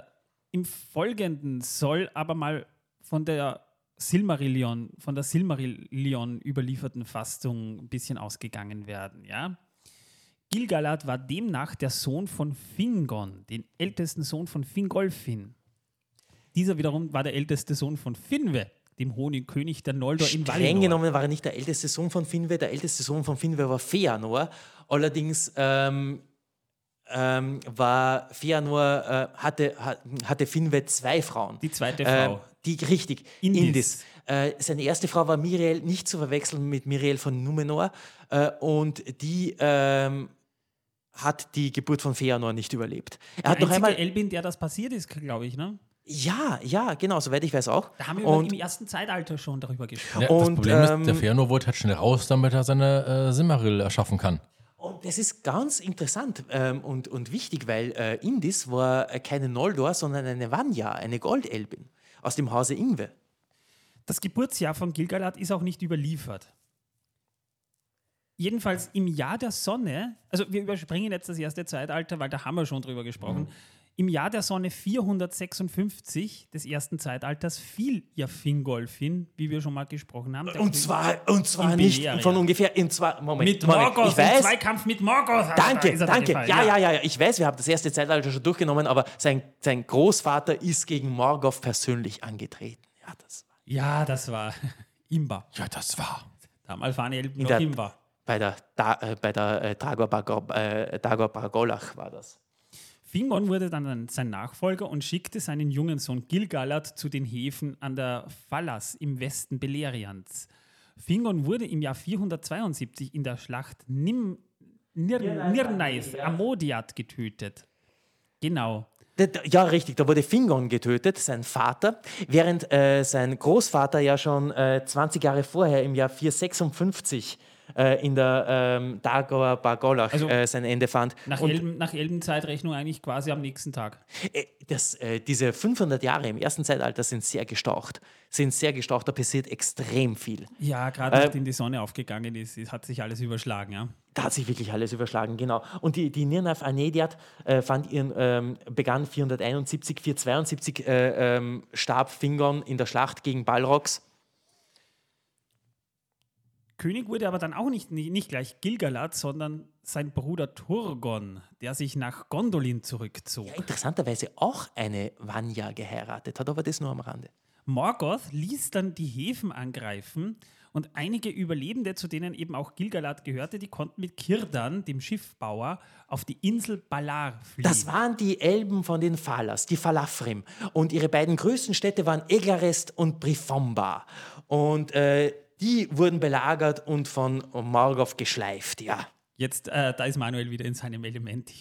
Im Folgenden soll aber mal von der Silmarillion, von der Silmarillion überlieferten Fassung ein bisschen ausgegangen werden. Ja? Gilgalad war demnach der Sohn von Fingon, den ältesten Sohn von Fingolfin. Dieser wiederum war der älteste Sohn von Finwe, dem hohen König der Noldor in Streng Valinor. genommen war er nicht der älteste Sohn von Finwe. Der älteste Sohn von Finwe war Feanor. Allerdings ähm, ähm, war Feanor, äh, hatte, ha- hatte Finwe zwei Frauen. Die zweite Ähm, Frau. die, richtig, Indis. Indis. Äh, seine erste Frau war Miriel, nicht zu verwechseln mit Miriel von Numenor. Äh, und die ähm, hat die Geburt von Feanor nicht überlebt. Er hat der noch einzige einmal. Elbin, der das passiert ist, glaube ich. Ne? Ja, ja, genau, soweit ich weiß auch. Da haben wir und im ersten Zeitalter schon darüber gesprochen. Ja, das Und, Problem ist, ähm, der Fëanor wollte halt schnell raus, damit er seine äh, Simmeril erschaffen kann. Und das ist ganz interessant ähm, und, und wichtig, weil äh, Indis war äh, keine Noldor, sondern eine Vanya, eine Goldelbin aus dem Hause Ingwe. Das Geburtsjahr von Gilgalad ist auch nicht überliefert. Jedenfalls im Jahr der Sonne, also wir überspringen jetzt das erste Zeitalter, weil da haben wir schon drüber gesprochen. Im Jahr der Sonne 456 des ersten Zeitalters fiel ja Fingolfin, wie wir schon mal gesprochen haben. Und zwar, und zwar nicht von ungefähr, in zwei, Moment, mit Moment, Morgoth, ich weiß, im Zweikampf mit Morgoth. da danke, danke, ja, ja, ja, ja, ich weiß, wir haben das erste Zeitalter schon durchgenommen, aber sein, sein Großvater ist gegen Morgoth persönlich angetreten. Ja, das war Ja, das war Imba. Ja, das war. Damals waren Elben noch Imba. bei der, da, äh, bei der äh, Dragor, Bargo, äh, Dragor Bargolach war das. Fingon wurde dann ein- sein Nachfolger und schickte seinen jungen Sohn Gilgalad zu den Häfen an der Fallas im Westen Beleriands. Fingon wurde im Jahr 472 in der Schlacht Nim, Nir, Nirnaeth Amodiat getötet. Genau. Ja, richtig, da wurde Fingon getötet, sein Vater, während äh, sein Großvater ja schon äh, 20 Jahre vorher, im Jahr 456, äh, in der ähm, Dagor Bargolach Also äh, sein Ende fand. Nach, Elben, nach Elbenzeitrechnung eigentlich quasi am nächsten Tag. äh, das, äh, diese 500 Jahre im ersten Zeitalter sind sehr gestaucht. Sind sehr gestaucht, da passiert extrem viel. Ja, gerade Äh, nachdem die Sonne aufgegangen ist, hat sich alles überschlagen. Ja. Da hat sich wirklich alles überschlagen, genau. Und die, die Nirnav Anediat äh, ihren, ähm, begann 471, 472 äh, ähm, starb Fingon in der Schlacht gegen Balrogs. König wurde aber dann auch nicht, nicht, nicht gleich Gilgalad, sondern sein Bruder Turgon, der sich nach Gondolin zurückzog. Ja, interessanterweise auch eine Vanya geheiratet hat, aber das nur am Rande. Morgoth ließ dann die Häfen angreifen und einige Überlebende, zu denen eben auch Gilgalad gehörte, die konnten mit Kirdan, dem Schiffbauer, auf die Insel Balar fliehen. Das waren die Elben von den Falas, die Falafrim. Und ihre beiden größten Städte waren Eglarest und Brifomba. Und äh, die wurden belagert und von Morgoth geschleift, ja. Jetzt, äh, da ist Manuel wieder in seinem Element.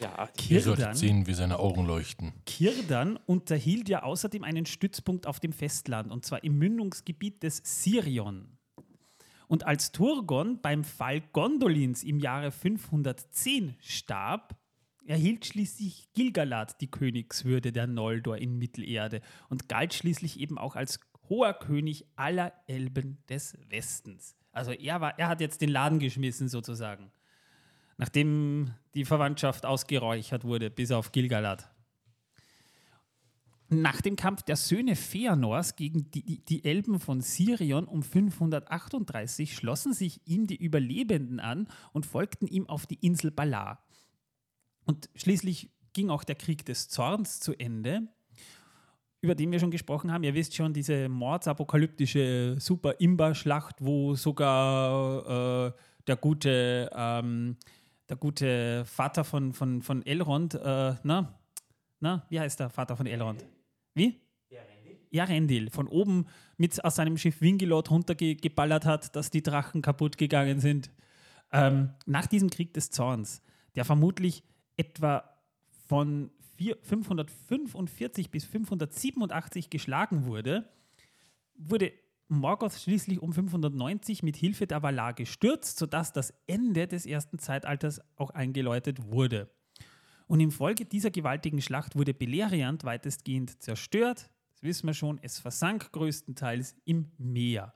Ja, Kirdan, sehen, wie seine Augen leuchten. Kirdan unterhielt ja außerdem einen Stützpunkt auf dem Festland, und zwar im Mündungsgebiet des Sirion. Und als Turgon beim Fall Gondolins im Jahre 510 starb, erhielt schließlich Gilgalad die Königswürde der Noldor in Mittelerde und galt schließlich eben auch als hoher König aller Elben des Westens. Also er, war, er hat jetzt den Laden geschmissen sozusagen, nachdem die Verwandtschaft ausgeräuchert wurde, bis auf Gilgalad. Nach dem Kampf der Söhne Feanors gegen die, die, Elben von Sirion um 538 schlossen sich ihm die Überlebenden an und folgten ihm auf die Insel Balar. Und schließlich ging auch der Krieg des Zorns zu Ende, über den wir schon gesprochen haben. Ihr wisst schon, diese mordsapokalyptische Super-Imba-Schlacht, wo sogar äh, der, gute, ähm, der gute Vater von, von, von Elrond, äh, na, na, wie heißt der Vater von Elrond? Wie? Ja, Rendil. Von oben mit aus seinem Schiff Wingelot runtergeballert hat, dass die Drachen kaputt gegangen sind. Ähm, nach diesem Krieg des Zorns, der vermutlich etwa von vier- 545 bis 587 geschlagen wurde, wurde Morgoth schließlich um 590 mit Hilfe der Valar gestürzt, sodass das Ende des ersten Zeitalters auch eingeläutet wurde. Und infolge dieser gewaltigen Schlacht wurde Beleriand weitestgehend zerstört. Das wissen wir schon, es versank größtenteils im Meer.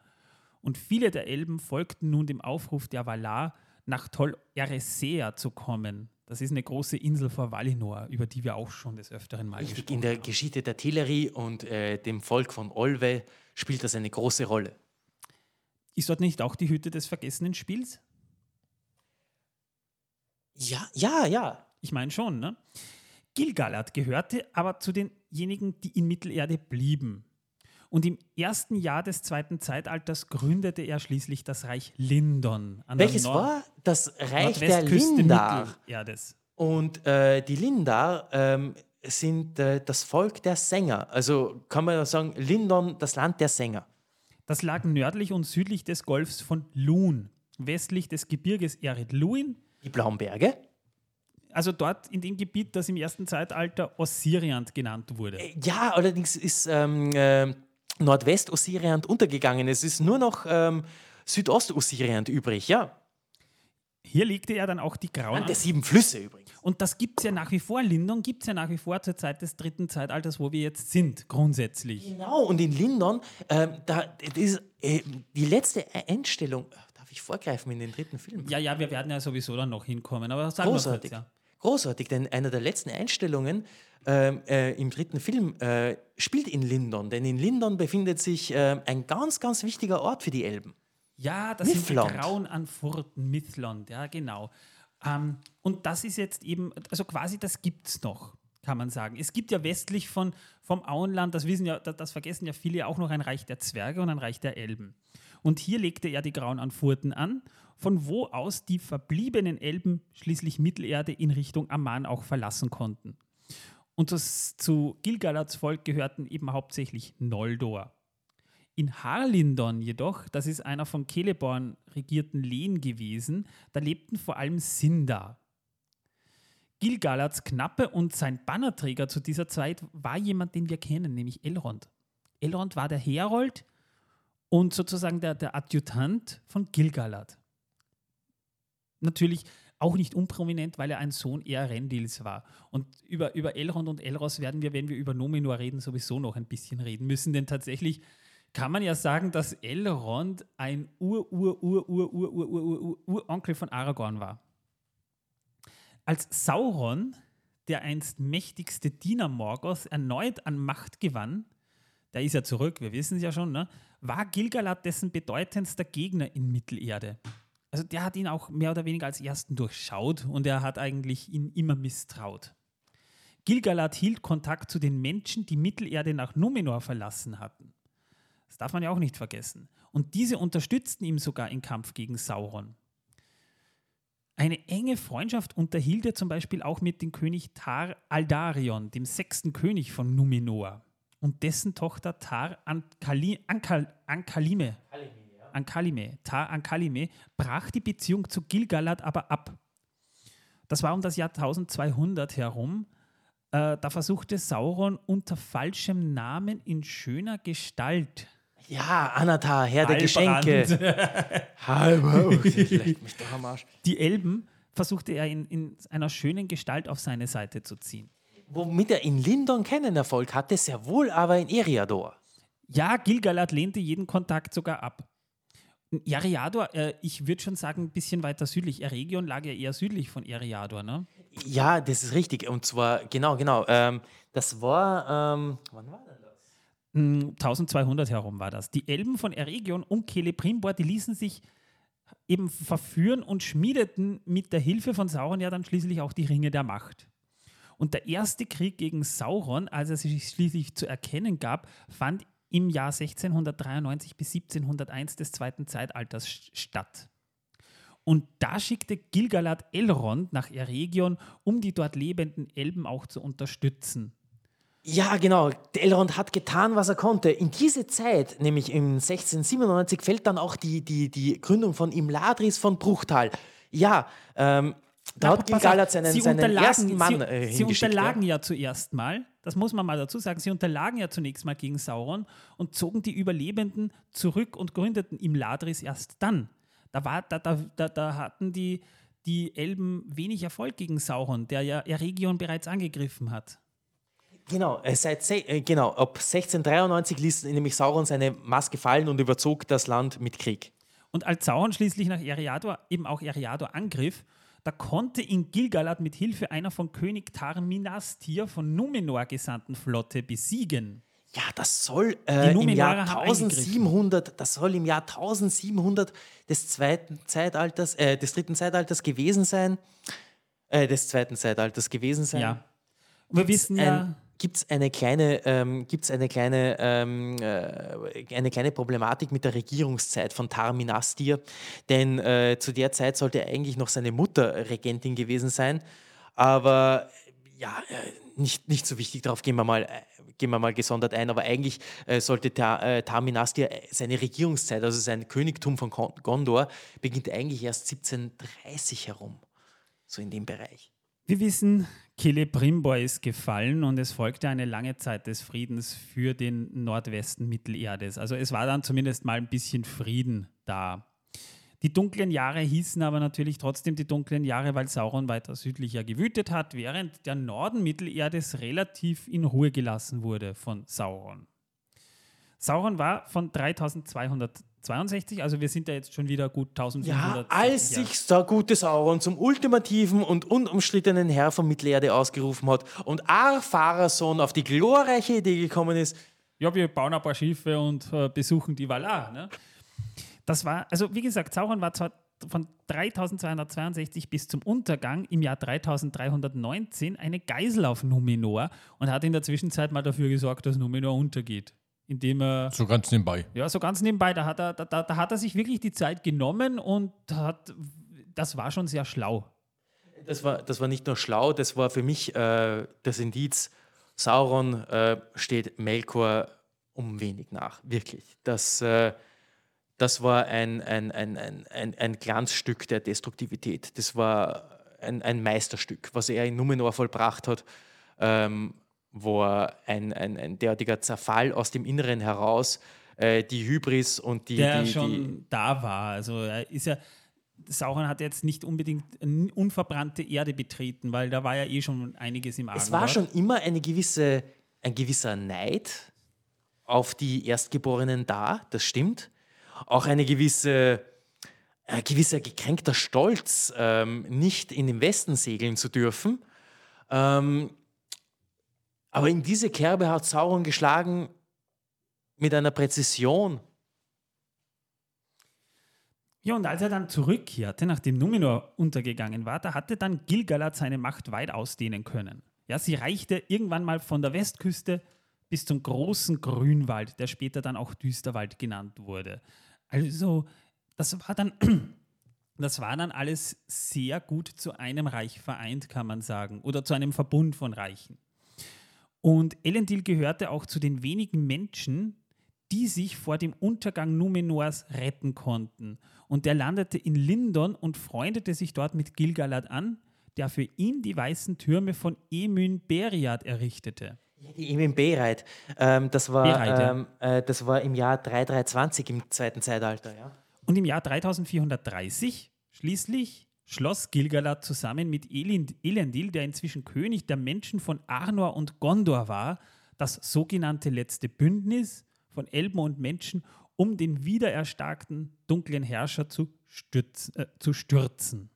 Und viele der Elben folgten nun dem Aufruf der Valar, nach Tol Eressëa zu kommen. Das ist eine große Insel vor Valinor, über die wir auch schon des Öfteren mal Richtig, gesprochen in der haben. Geschichte der Teleri und äh, dem Volk von Olwe spielt das eine große Rolle. Ist dort nicht auch die Hütte des vergessenen Spiels? Ja, ja, ja. Ich meine schon, ne? Gilgalad gehörte aber zu denjenigen, die in Mittelerde blieben. Und im ersten Jahr des zweiten Zeitalters gründete er schließlich das Reich Lindon. Welches war das Reich der Lindar? Mittelerdes. Und äh, die Lindar ähm, sind äh, das Volk der Sänger. Also kann man sagen, Lindon, das Land der Sänger. Das lag nördlich und südlich des Golfs von Lun, westlich des Gebirges Ered Luin, Die Blauen Berge. also dort in dem Gebiet, das im ersten Zeitalter Ossiriant genannt wurde. Ja, allerdings ist ähm, äh, Nordwest-Ossiriant untergegangen. Es ist nur noch ähm, Südost-Ossiriant übrig, ja. Hier legte er dann auch die grauen Land der sieben Flüsse übrigens. Und das gibt es ja nach wie vor. Lindon gibt es ja nach wie vor zur Zeit des dritten Zeitalters, wo wir jetzt sind, grundsätzlich. Genau, und in Lindon, ähm, da ist äh, die letzte Einstellung. Darf ich vorgreifen in den dritten Film? Ja, ja, wir werden ja sowieso dann noch hinkommen, aber sagen Großartig. wir kurz, ja. Großartig, denn einer der letzten Einstellungen ähm, äh, im dritten Film äh, spielt in Lindon. Denn in Lindon befindet sich äh, ein ganz, ganz wichtiger Ort für die Elben. Ja, das sind Mithlond. die Grauen an Furten, Mithlond, ja, genau. Ähm, und das ist jetzt eben, also quasi das gibt es noch, kann man sagen. Es gibt ja westlich von, vom Auenland, das wissen ja, das, das vergessen ja viele, auch noch ein Reich der Zwerge und ein Reich der Elben. Und hier legte er die Grauen an Furten an, von wo aus die verbliebenen Elben schließlich Mittelerde in Richtung Amman auch verlassen konnten. Und das, zu Gilgalads Volk gehörten eben hauptsächlich Noldor. In Harlindon jedoch, das ist einer von Celeborn regierten Lehen gewesen, da lebten vor allem Sindar. Gilgalads Knappe und sein Bannerträger zu dieser Zeit war jemand, den wir kennen, nämlich Elrond. Elrond war der Herold und sozusagen der, der Adjutant von Gilgalad. Natürlich auch nicht unprominent, weil er ein Sohn Eärendils war. Und über, über Elrond und Elros werden wir, wenn wir über Numenor reden, sowieso noch ein bisschen reden müssen, denn tatsächlich kann man ja sagen, dass Elrond ein Ur-Ur-Ur-Ur-Ur-Ur-Ur-Ur-Uronkel von Aragorn war. Als Sauron, der einst mächtigste Diener Morgoth, erneut an Macht gewann, da ist er zurück, wir wissen es ja schon, ne, war Gilgalad dessen bedeutendster Gegner in Mittelerde. Also der hat ihn auch mehr oder weniger als ersten durchschaut und er hat eigentlich ihn immer misstraut. Gilgalad hielt Kontakt zu den Menschen, die Mittelerde nach Numenor verlassen hatten. Das darf man ja auch nicht vergessen. Und diese unterstützten ihn sogar im Kampf gegen Sauron. Eine enge Freundschaft unterhielt er zum Beispiel auch mit dem König Tar Aldarion, dem sechsten König von Numenor, und dessen Tochter Tar Ankali, Ankal, Ankalime. Ankalime, Tar Ankalime, brach die Beziehung zu Gilgalad aber ab. Das war um das Jahr 1200 herum. Äh, da versuchte Sauron unter falschem Namen in schöner Gestalt Ja, Anatar, Herr der Heilbrand. Geschenke. Halber. Leck mich doch am Arsch. Die Elben versuchte er in, in einer schönen Gestalt auf seine Seite zu ziehen. Womit er in Lindon keinen Erfolg hatte, sehr wohl aber in Eriador. Ja, Gilgalad lehnte jeden Kontakt sogar ab. Eriador, äh, ich würde schon sagen, ein bisschen weiter südlich. Eregion lag ja eher südlich von Eriador, ne? Ja, das ist richtig. Und zwar, genau, genau. Ähm, das war, ähm, wann war denn das? Mm, 1200 herum war das. Die Elben von Eregion um Celebrimbor, die ließen sich eben verführen und schmiedeten mit der Hilfe von Sauron ja dann schließlich auch die Ringe der Macht. Und der erste Krieg gegen Sauron, als er sich schließlich zu erkennen gab, fand im Jahr 1693 bis 1701 des zweiten Zeitalters st- statt. Und da schickte Gilgalad Elrond nach Eregion, um die dort lebenden Elben auch zu unterstützen. Ja, genau. Elrond hat getan, was er konnte. In diese Zeit, nämlich im 1697, fällt dann auch die, die, die Gründung von Imladris von Bruchtal. Ja, ähm, Da hat auf, seinen, sie seinen unterlagen- ersten Mann sie, äh, sie unterlagen Ja? ja zuerst mal, das muss man mal dazu sagen, sie unterlagen ja zunächst mal gegen Sauron und zogen die Überlebenden zurück und gründeten im Ladris erst dann. Da, war, da, da, da, da hatten die, die Elben wenig Erfolg gegen Sauron, der ja Eregion bereits angegriffen hat. Genau, äh, seit se- äh, genau, ab 1693 ließ nämlich Sauron seine Maske fallen und überzog das Land mit Krieg. Und als Sauron schließlich nach Eriador, eben auch Eriador angriff, da konnte ihn Gilgalad mit Hilfe einer von König Tar-Minastir von Numenor gesandten Flotte besiegen. Ja, das soll äh, im Jahr haben 1700, das soll im Jahr 1700 des zweiten Zeitalters, äh, des dritten Zeitalters gewesen sein, äh, des zweiten Zeitalters gewesen sein. Ja. Und wir wissen ja, ein, Gibt es eine kleine, ähm, gibt's eine, kleine, ähm, äh, eine kleine Problematik mit der Regierungszeit von Tar-Minastir? Denn äh, zu der Zeit sollte eigentlich noch seine Mutter Regentin gewesen sein. Aber äh, ja, äh, nicht, nicht so wichtig, darauf gehen wir mal, äh, gehen wir mal gesondert ein. Aber eigentlich äh, sollte Tar, äh, Tar-Minastir äh, seine Regierungszeit, also sein Königtum von Gon- Gondor, beginnt eigentlich erst 1730 herum. So in dem Bereich. wir wissen, Celebrimbor ist gefallen und es folgte eine lange Zeit des Friedens für den Nordwesten Mittelerdes. Also es war dann zumindest mal ein bisschen Frieden da. Die dunklen Jahre hießen aber natürlich trotzdem die dunklen Jahre, weil Sauron weiter südlicher gewütet hat, während der Norden Mittelerdes relativ in Ruhe gelassen wurde von Sauron. Sauron war von 3262, also wir sind da jetzt schon wieder gut 1500. Ja, als Jahre. sich der gute Sauron zum ultimativen und unumstrittenen Herr von Mittelerde ausgerufen hat und Ar-Pharason auf die glorreiche Idee gekommen ist, ja, wir bauen ein paar Schiffe und äh, besuchen die Valar. Ne? Das war, also wie gesagt, Sauron war zwar von 3262 bis zum Untergang im Jahr 3319 eine Geisel auf Numenor und hat in der Zwischenzeit mal dafür gesorgt, dass Numenor untergeht. Indem er, So ganz nebenbei. ja, so ganz nebenbei, da hat er, da, da, da hat er sich wirklich die Zeit genommen und hat, das war schon sehr schlau. das war, das war nicht nur schlau, das war für mich äh, das Indiz, Sauron äh, steht Melkor um wenig nach, wirklich. Das, äh, das war ein, ein, ein, ein, ein, ein Glanzstück der Destruktivität. Das war ein, ein Meisterstück, was er in Numenor vollbracht hat, ähm, wo ein, ein, ein derartiger Zerfall aus dem Inneren heraus, äh, die Hybris und die, der die, schon die da war. Also er ist ja, Sauron hat jetzt nicht unbedingt unverbrannte Erde betreten, weil da war ja eh schon einiges im Argen. Es war schon immer eine gewisse, ein gewisser Neid auf die Erstgeborenen da, das stimmt. Auch eine gewisse, ein gewisser gekränkter Stolz, ähm, nicht in den Westen segeln zu dürfen. Ähm, aber in diese Kerbe hat Sauron geschlagen mit einer Präzision. Ja, und als er dann zurückkehrte, nachdem Numenor untergegangen war, da hatte dann Gilgalad seine Macht weit ausdehnen können. Ja, sie reichte irgendwann mal von der Westküste bis zum großen Grünwald, der später dann auch Düsterwald genannt wurde. Also, das war dann, das war dann alles sehr gut zu einem Reich vereint, kann man sagen, oder zu einem Verbund von Reichen. Und Elendil gehörte auch zu den wenigen Menschen, die sich vor dem Untergang Numenors retten konnten. Und er landete in Lindon und freundete sich dort mit Gilgalad an, der für ihn die weißen Türme von Emyn Beriad errichtete. Die Emin Bereit, ähm, das, war, Bereit, ähm, äh, das war im Jahr 3320 im zweiten Zeitalter. Ja? Und im Jahr 3430 schließlich schloss Gilgalad zusammen mit Elend- Elendil, der inzwischen König der Menschen von Arnor und Gondor war, das sogenannte letzte Bündnis von Elben und Menschen, um den wiedererstarkten dunklen Herrscher zu, stürz, äh, zu stürzen.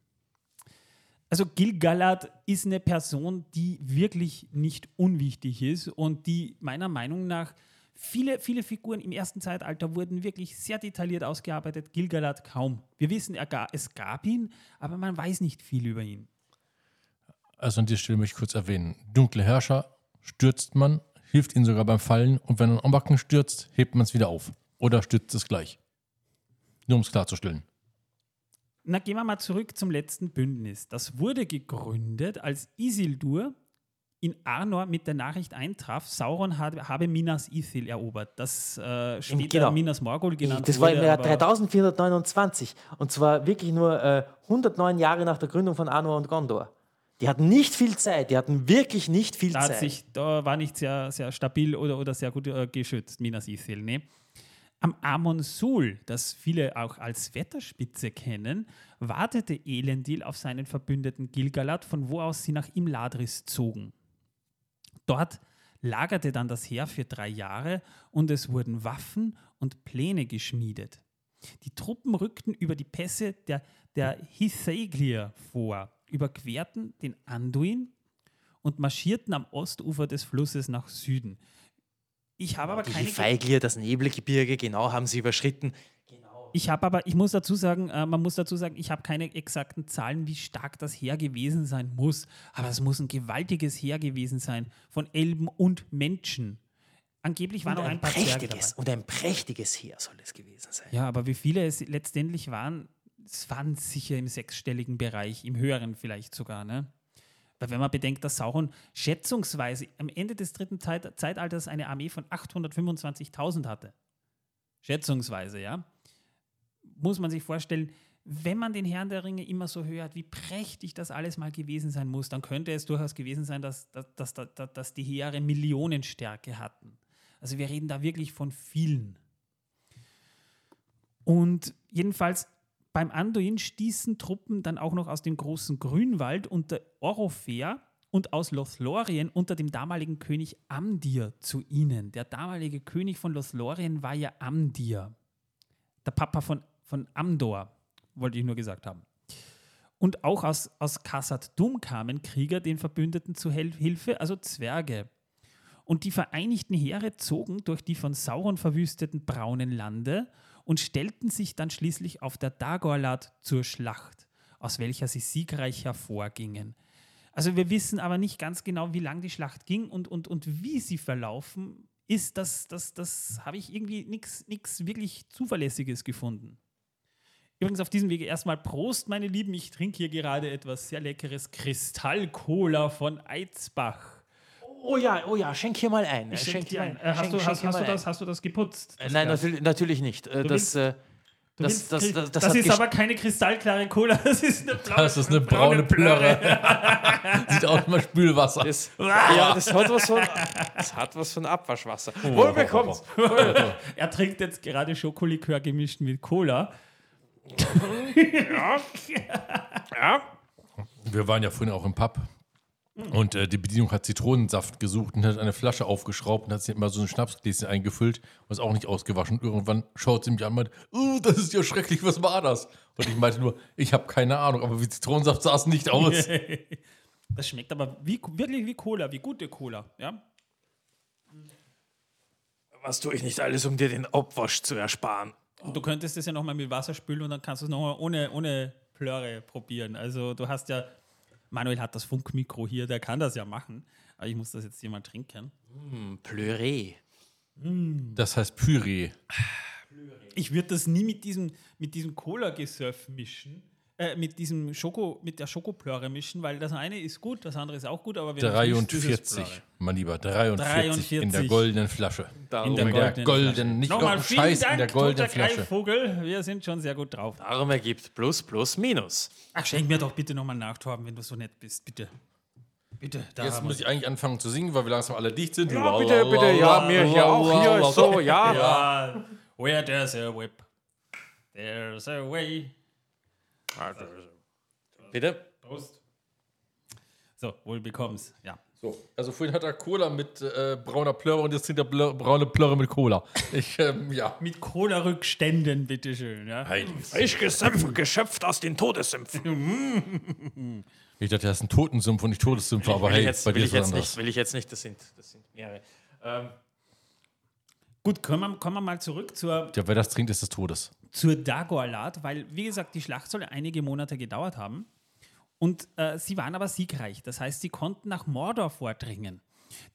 Also Gilgalad ist eine Person, die wirklich nicht unwichtig ist und die meiner Meinung nach viele, viele Figuren im ersten Zeitalter wurden wirklich sehr detailliert ausgearbeitet. Gilgalad kaum. Wir wissen, es gab ihn, aber man weiß nicht viel über ihn. Also an dieser Stelle möchte ich kurz erwähnen. Dunkle Herrscher stürzt man, hilft ihnen sogar beim Fallen und wenn ein Ambacken stürzt, hebt man es wieder auf. Oder stürzt es gleich. Nur um es klarzustellen. Na, gehen wir mal zurück zum letzten Bündnis. Das wurde gegründet, als Isildur in Arnor mit der Nachricht eintraf, Sauron habe, habe Minas Ithil erobert, das äh, später Genau. Minas Morgul genannt Das war im. Jahr aber- 3429 und zwar wirklich nur äh, 109 Jahre nach der Gründung von Arnor und Gondor. Die hatten nicht viel Zeit, die hatten wirklich nicht viel Da, hat Zeit. sich, da war nicht sehr, sehr stabil oder, oder sehr gut äh, geschützt, Minas Ithil. Ne? Am Amon Sul, das viele auch als Wetterspitze kennen, wartete Elendil auf seinen Verbündeten Gilgalad, von wo aus sie nach Imladris zogen. Dort lagerte dann das Heer für drei Jahre und es wurden Waffen und Pläne geschmiedet. Die Truppen rückten über die Pässe der, der Hithaglir vor, überquerten den Anduin und marschierten am Ostufer des Flusses nach Süden. Ich habe aber die keine. Feiglir, das Nebelgebirge, genau, haben sie überschritten. Ich habe aber, ich muss dazu sagen, äh, man muss dazu sagen, ich habe keine exakten Zahlen, wie stark das Heer gewesen sein muss. Aber es muss ein gewaltiges Heer gewesen sein von Elben und Menschen. Angeblich waren Und noch ein, ein paar prächtiges, und ein prächtiges Heer soll es gewesen sein. Ja, aber wie viele es letztendlich waren, es waren sicher im sechsstelligen Bereich, im höheren vielleicht sogar, ne? Weil wenn man bedenkt, dass Sauron schätzungsweise am Ende des dritten Zeit Zeitalters eine Armee von 825.000 hatte. Schätzungsweise, ja. Muss man sich vorstellen, wenn man den Herrn der Ringe immer so hört, wie prächtig das alles mal gewesen sein muss, dann könnte es durchaus gewesen sein, dass, dass, dass, dass, die Heere Millionenstärke hatten. Also wir reden da wirklich von vielen. Und jedenfalls beim Anduin stießen Truppen dann auch noch aus dem großen Grünwald unter Orofer und aus Lothlorien unter dem damaligen König Amdir zu ihnen. Der damalige König von Lothlorien war ja Amdir. Der Papa von, von Amdor, wollte ich nur gesagt haben. Und auch aus, aus Khazad Dum kamen Krieger den Verbündeten zu Hel Hilfe, also Zwerge. Und die vereinigten Heere zogen durch die von Sauron verwüsteten braunen Lande und stellten sich dann schließlich auf der Dagorlad zur Schlacht, aus welcher sie siegreich hervorgingen. Also wir wissen aber nicht ganz genau, wie lang die Schlacht ging und, und, und wie sie verlaufen ist. Das, das, das habe ich irgendwie nichts wirklich Zuverlässiges gefunden. Übrigens auf diesem Wege erstmal Prost, meine Lieben. Ich trinke hier gerade etwas sehr leckeres Kristall-Cola von Eitzbach. Oh ja, oh ja, schenk hier mal ein. Ich Schenk dir ein. Äh, hast, Schenk- du, schenk hast, hast, du das, ein. hast du das geputzt? Äh, das Nein, natürlich, natürlich nicht. Äh, Du Das, willst- äh, Du das, willst das, Kri- das, das, hat ist aber keine kristallklare Cola, das ist eine blaue, Das ist eine braune Plörre. Sieht aus wie Spülwasser. das, ja, das hat was von, das hat was von Abwaschwasser. Wohl bekommt's. Er trinkt jetzt gerade Schokolikör gemischt mit Cola. Ja. Wir waren ja vorhin auch im Pub. Und äh, die Bedienung hat Zitronensaft gesucht und hat eine Flasche aufgeschraubt und hat sich immer so ein Schnapsgläschen eingefüllt und ist auch nicht ausgewaschen. Und irgendwann schaut sie mich an und meint, uh, das ist ja schrecklich, was war das? Und ich meinte nur, ich habe keine Ahnung, aber wie Zitronensaft sah es nicht aus. Das schmeckt aber wie, wirklich wie Cola, wie gute Cola. Ja? Was tue ich nicht alles, um dir den Abwasch zu ersparen? Und du könntest es ja nochmal mit Wasser spülen und dann kannst du es nochmal ohne, ohne Plörre probieren. Also du hast ja, Manuel hat das Funkmikro hier, der kann das ja machen. Aber ich muss das jetzt hier mal trinken. Pleuré. Das heißt Püree. Ich würde das nie mit diesem, mit diesem Cola-Gesöff mischen. Äh, mit diesem Schoko, mit der Schokoplörre mischen, weil das eine ist gut, das andere ist auch gut, aber es 43, Plörre. mein Lieber, 43, in der 43. goldenen Flasche. In der In der goldenen goldenen, Flasche. nicht Nochmal vielen Scheiß Dank, in der goldenen Flasche. Greifvogel. Wir sind schon sehr gut drauf. Darum ergibt Plus, Plus, Minus. Ach, schenk mir doch bitte nochmal nach, Torben, wenn du so nett bist. Bitte. Bitte. Da Jetzt muss wir- ich eigentlich anfangen zu singen, weil wir langsam alle dicht sind. Ja, bitte, bitte. Ja, mir hier auch. Hier, so, ja. Ja, where there's a whip, there's a way. Bitte. Prost. So, wohl bekomm's. Ja. So, also vorhin hat er Cola mit äh, brauner Plörre und jetzt trinkt er Blö braune Plörre mit Cola. Ich, ähm, ja. Mit Cola-Rückständen, bitteschön. Ja. Frisch gesöpft, geschöpft aus den Todessümpfen. Ich dachte, das ist ein Totensumpf und nicht Todessümpfe, aber will hey, jetzt, bei will dir ich ist jetzt anderes. nicht, will ich jetzt nicht, das sind, das sind mehrere. Ähm, Gut, kommen wir, kommen wir mal zurück zur, Ja, wer das trinkt, ist des Todes. Zur Dagorlad, weil, wie gesagt, die Schlacht soll einige Monate gedauert haben. Und äh, sie waren aber siegreich. Das heißt, sie konnten nach Mordor vordringen.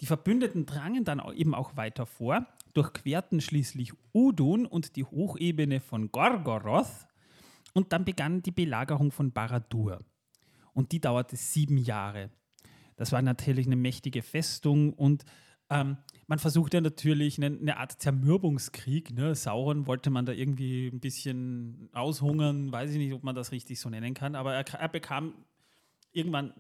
Die Verbündeten drangen dann eben auch weiter vor, durchquerten schließlich Udun und die Hochebene von Gorgoroth und dann begann die Belagerung von Baradur. Und die dauerte sieben Jahre. Das war natürlich eine mächtige Festung und ähm, man versuchte natürlich eine, eine, Art Zermürbungskrieg. Ne? Sauron wollte man da irgendwie ein bisschen aushungern, weiß ich nicht, ob man das richtig so nennen kann, aber er, er bekam irgendwann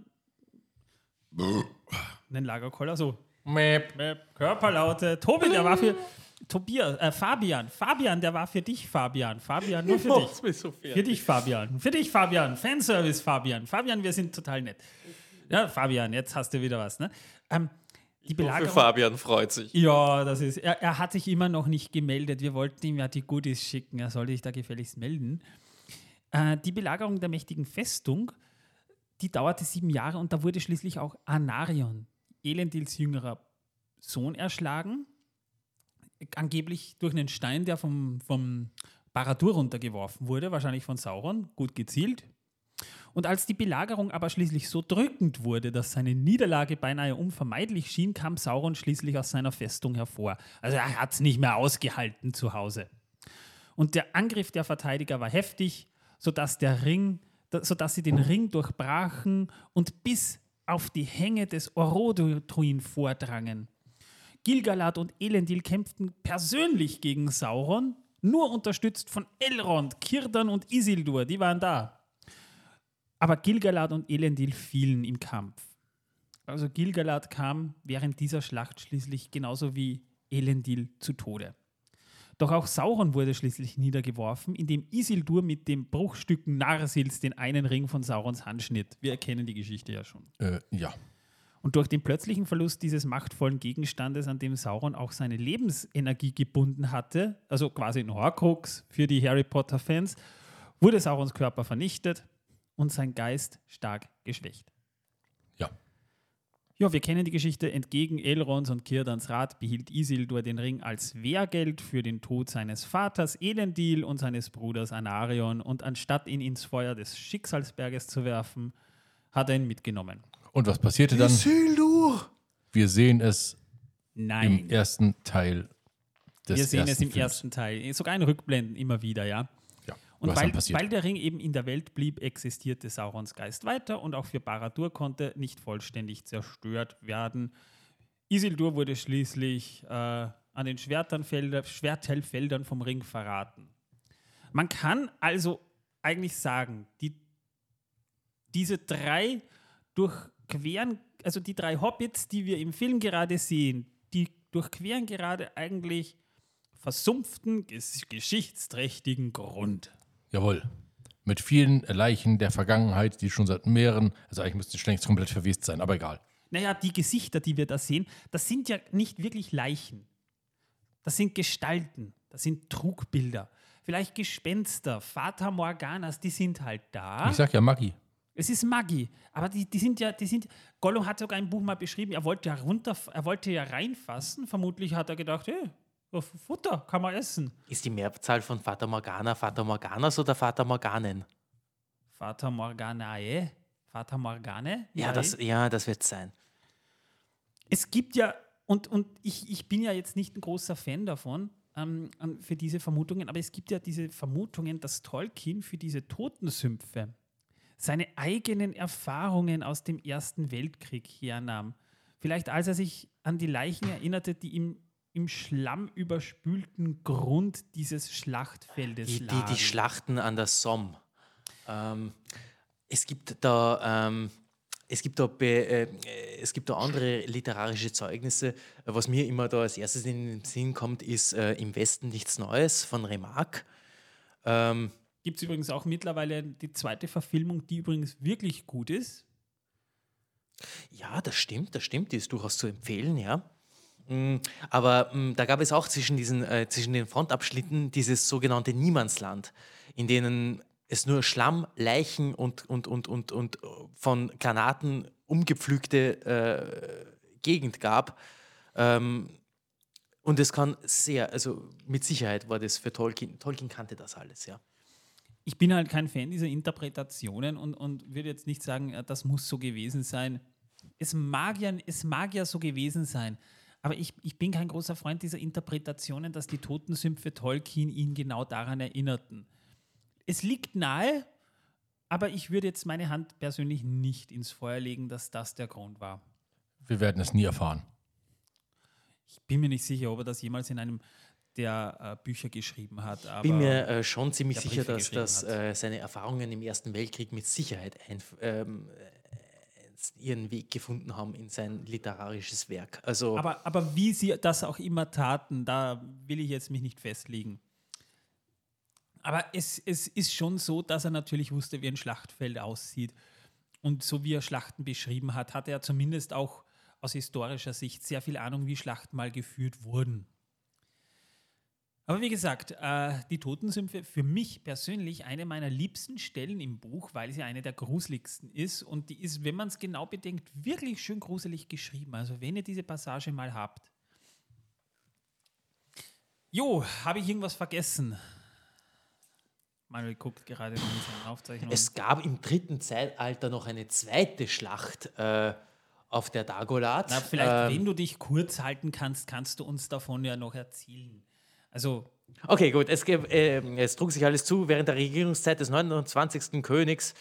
einen Lagerkoller, so Mäp. Mäp. Körperlaute. Tobi, der war für Tobias, äh, Fabian, Fabian, der war für dich, Fabian. Fabian, nur für dich. So für dich, Fabian. Für dich, Fabian. Fanservice, Fabian. Fabian, wir sind total nett. Ja, Fabian, jetzt hast du wieder was, ne? Ähm, die Belagerung, hoffe, Fabian freut sich. Ja, das ist. Er, er, hat sich immer noch nicht gemeldet. Wir wollten ihm ja die Goodies schicken. Er soll sich da gefälligst melden. Äh, die Belagerung der mächtigen Festung, die dauerte sieben Jahre und da wurde schließlich auch Anarion, Elendils jüngerer Sohn, erschlagen. Angeblich durch einen Stein, der vom, vom Baradur runtergeworfen wurde, wahrscheinlich von Sauron, gut gezielt. Und als die Belagerung aber schließlich so drückend wurde, dass seine Niederlage beinahe unvermeidlich schien, kam Sauron schließlich aus seiner Festung hervor. Also er hat es nicht mehr ausgehalten zu Hause. Und der Angriff der Verteidiger war heftig, sodass der Ring, sodass sie den Ring durchbrachen und bis auf die Hänge des Orodruin vordrangen. Gilgalad und Elendil kämpften persönlich gegen Sauron, nur unterstützt von Elrond, Kirdan und Isildur, die waren da. Aber Gilgalad und Elendil fielen im Kampf. Also Gilgalad kam während dieser Schlacht schließlich genauso wie Elendil zu Tode. Doch auch Sauron wurde schließlich niedergeworfen, indem Isildur mit den Bruchstücken Narsils den einen Ring von Saurons Hand schnitt. Wir erkennen die Geschichte ja schon. Äh, ja. Und durch den plötzlichen Verlust dieses machtvollen Gegenstandes, an dem Sauron auch seine Lebensenergie gebunden hatte, also quasi ein Horcrux für die Harry Potter-Fans, wurde Saurons Körper vernichtet und sein Geist stark geschwächt. Ja. Ja, wir kennen die Geschichte. Entgegen Elrons und Kirdans Rat behielt Isildur den Ring als Wehrgeld für den Tod seines Vaters Elendil und seines Bruders Anarion und anstatt ihn ins Feuer des Schicksalsberges zu werfen, hat er ihn mitgenommen. Und was passierte dann? Isildur! Wir sehen es Nein. im ersten Teil des Wir sehen es im Films. ersten Teil. Sogar in Rückblenden immer wieder, ja. Und weil, weil, der Ring eben in der Welt blieb, existierte Saurons Geist weiter und auch für Baradur konnte nicht vollständig zerstört werden. Isildur wurde schließlich äh, an den Schwertteilfeldern vom Ring verraten. Man kann also eigentlich sagen, die, diese drei durchqueren, also die drei Hobbits, die wir im Film gerade sehen, die durchqueren gerade eigentlich versumpften, geschichtsträchtigen Grund. Jawohl. Mit vielen Leichen der Vergangenheit, die schon seit mehreren, also eigentlich müssten die längst komplett verwest sein, aber egal. Naja, die Gesichter, die wir da sehen, das sind ja nicht wirklich Leichen. Das sind Gestalten, das sind Trugbilder. Vielleicht Gespenster, Vater Morganas, die sind halt da. Ich sag ja Maggi. Es ist Maggi, aber die, die sind ja, die sind. Gollum hat sogar ein Buch mal beschrieben, er wollte ja runter, er wollte ja reinfassen. Vermutlich hat er gedacht, hey, Futter kann man essen. Ist die Mehrzahl von Fata Morgana Fata Morganas oder Fata Morganen? Fata Morganae? Fata Morgane? Ja, das, ja, das wird sein. Es gibt ja, und, und ich, ich bin ja jetzt nicht ein großer Fan davon, ähm, für diese Vermutungen, aber es gibt ja diese Vermutungen, dass Tolkien für diese Totensümpfe seine eigenen Erfahrungen aus dem Ersten Weltkrieg hernahm. Vielleicht als er sich an die Leichen erinnerte, die ihm im Schlamm überspülten Grund dieses Schlachtfeldes die, die, die Schlachten an der Somme. Ähm, es gibt da, ähm, es gibt da, äh, es gibt da andere literarische Zeugnisse. Was mir immer da als erstes in den Sinn kommt, ist äh, Im Westen nichts Neues von Remarque. Ähm, gibt es übrigens auch mittlerweile die zweite Verfilmung, die übrigens wirklich gut ist. Ja, das stimmt, das stimmt, die ist durchaus zu empfehlen, ja. Mm, aber mm, da gab es auch zwischen, diesen, äh, zwischen den Frontabschnitten dieses sogenannte Niemandsland, in denen es nur Schlamm, Leichen und, und, und, und, und von Granaten umgepflügte äh, Gegend gab. Ähm, und es kann sehr, also mit Sicherheit war das für Tolkien, Tolkien kannte das alles, ja. Ich bin halt kein Fan dieser Interpretationen und, und würde jetzt nicht sagen, äh, das muss so gewesen sein. Es mag ja, es mag ja so gewesen sein. Aber ich, ich bin kein großer Freund dieser Interpretationen, dass die Totensümpfe Tolkien ihn genau daran erinnerten. Es liegt nahe, aber ich würde jetzt meine Hand persönlich nicht ins Feuer legen, dass das der Grund war. Wir werden es nie erfahren. Ich bin mir nicht sicher, ob er das jemals in einem der äh, Bücher geschrieben hat. Aber bin mir äh, schon ziemlich sicher, dass, dass äh, seine Erfahrungen im Ersten Weltkrieg mit Sicherheit ein, ähm, äh, ihren Weg gefunden haben in sein literarisches Werk. Also aber, aber wie sie das auch immer taten, da will ich jetzt mich nicht festlegen. Aber es, es ist schon so, dass er natürlich wusste, wie ein Schlachtfeld aussieht. Und so wie er Schlachten beschrieben hat, hatte er zumindest auch aus historischer Sicht sehr viel Ahnung, wie Schlachten mal geführt wurden. Aber wie gesagt, äh, die Totensümpfe für mich persönlich eine meiner liebsten Stellen im Buch, weil sie eine der gruseligsten ist. Und die ist, wenn man es genau bedenkt, wirklich schön gruselig geschrieben. Also wenn ihr diese Passage mal habt. Jo, habe ich irgendwas vergessen? Manuel guckt gerade in seinen Aufzeichnungen. es gab im dritten Zeitalter noch eine zweite Schlacht äh, auf der Dagolat. Na, vielleicht, Ähm, wenn du dich kurz halten kannst, kannst du uns davon ja noch erzählen. Also, Okay, gut. Es, äh, es trug sich alles zu während der Regierungszeit des 29. Königs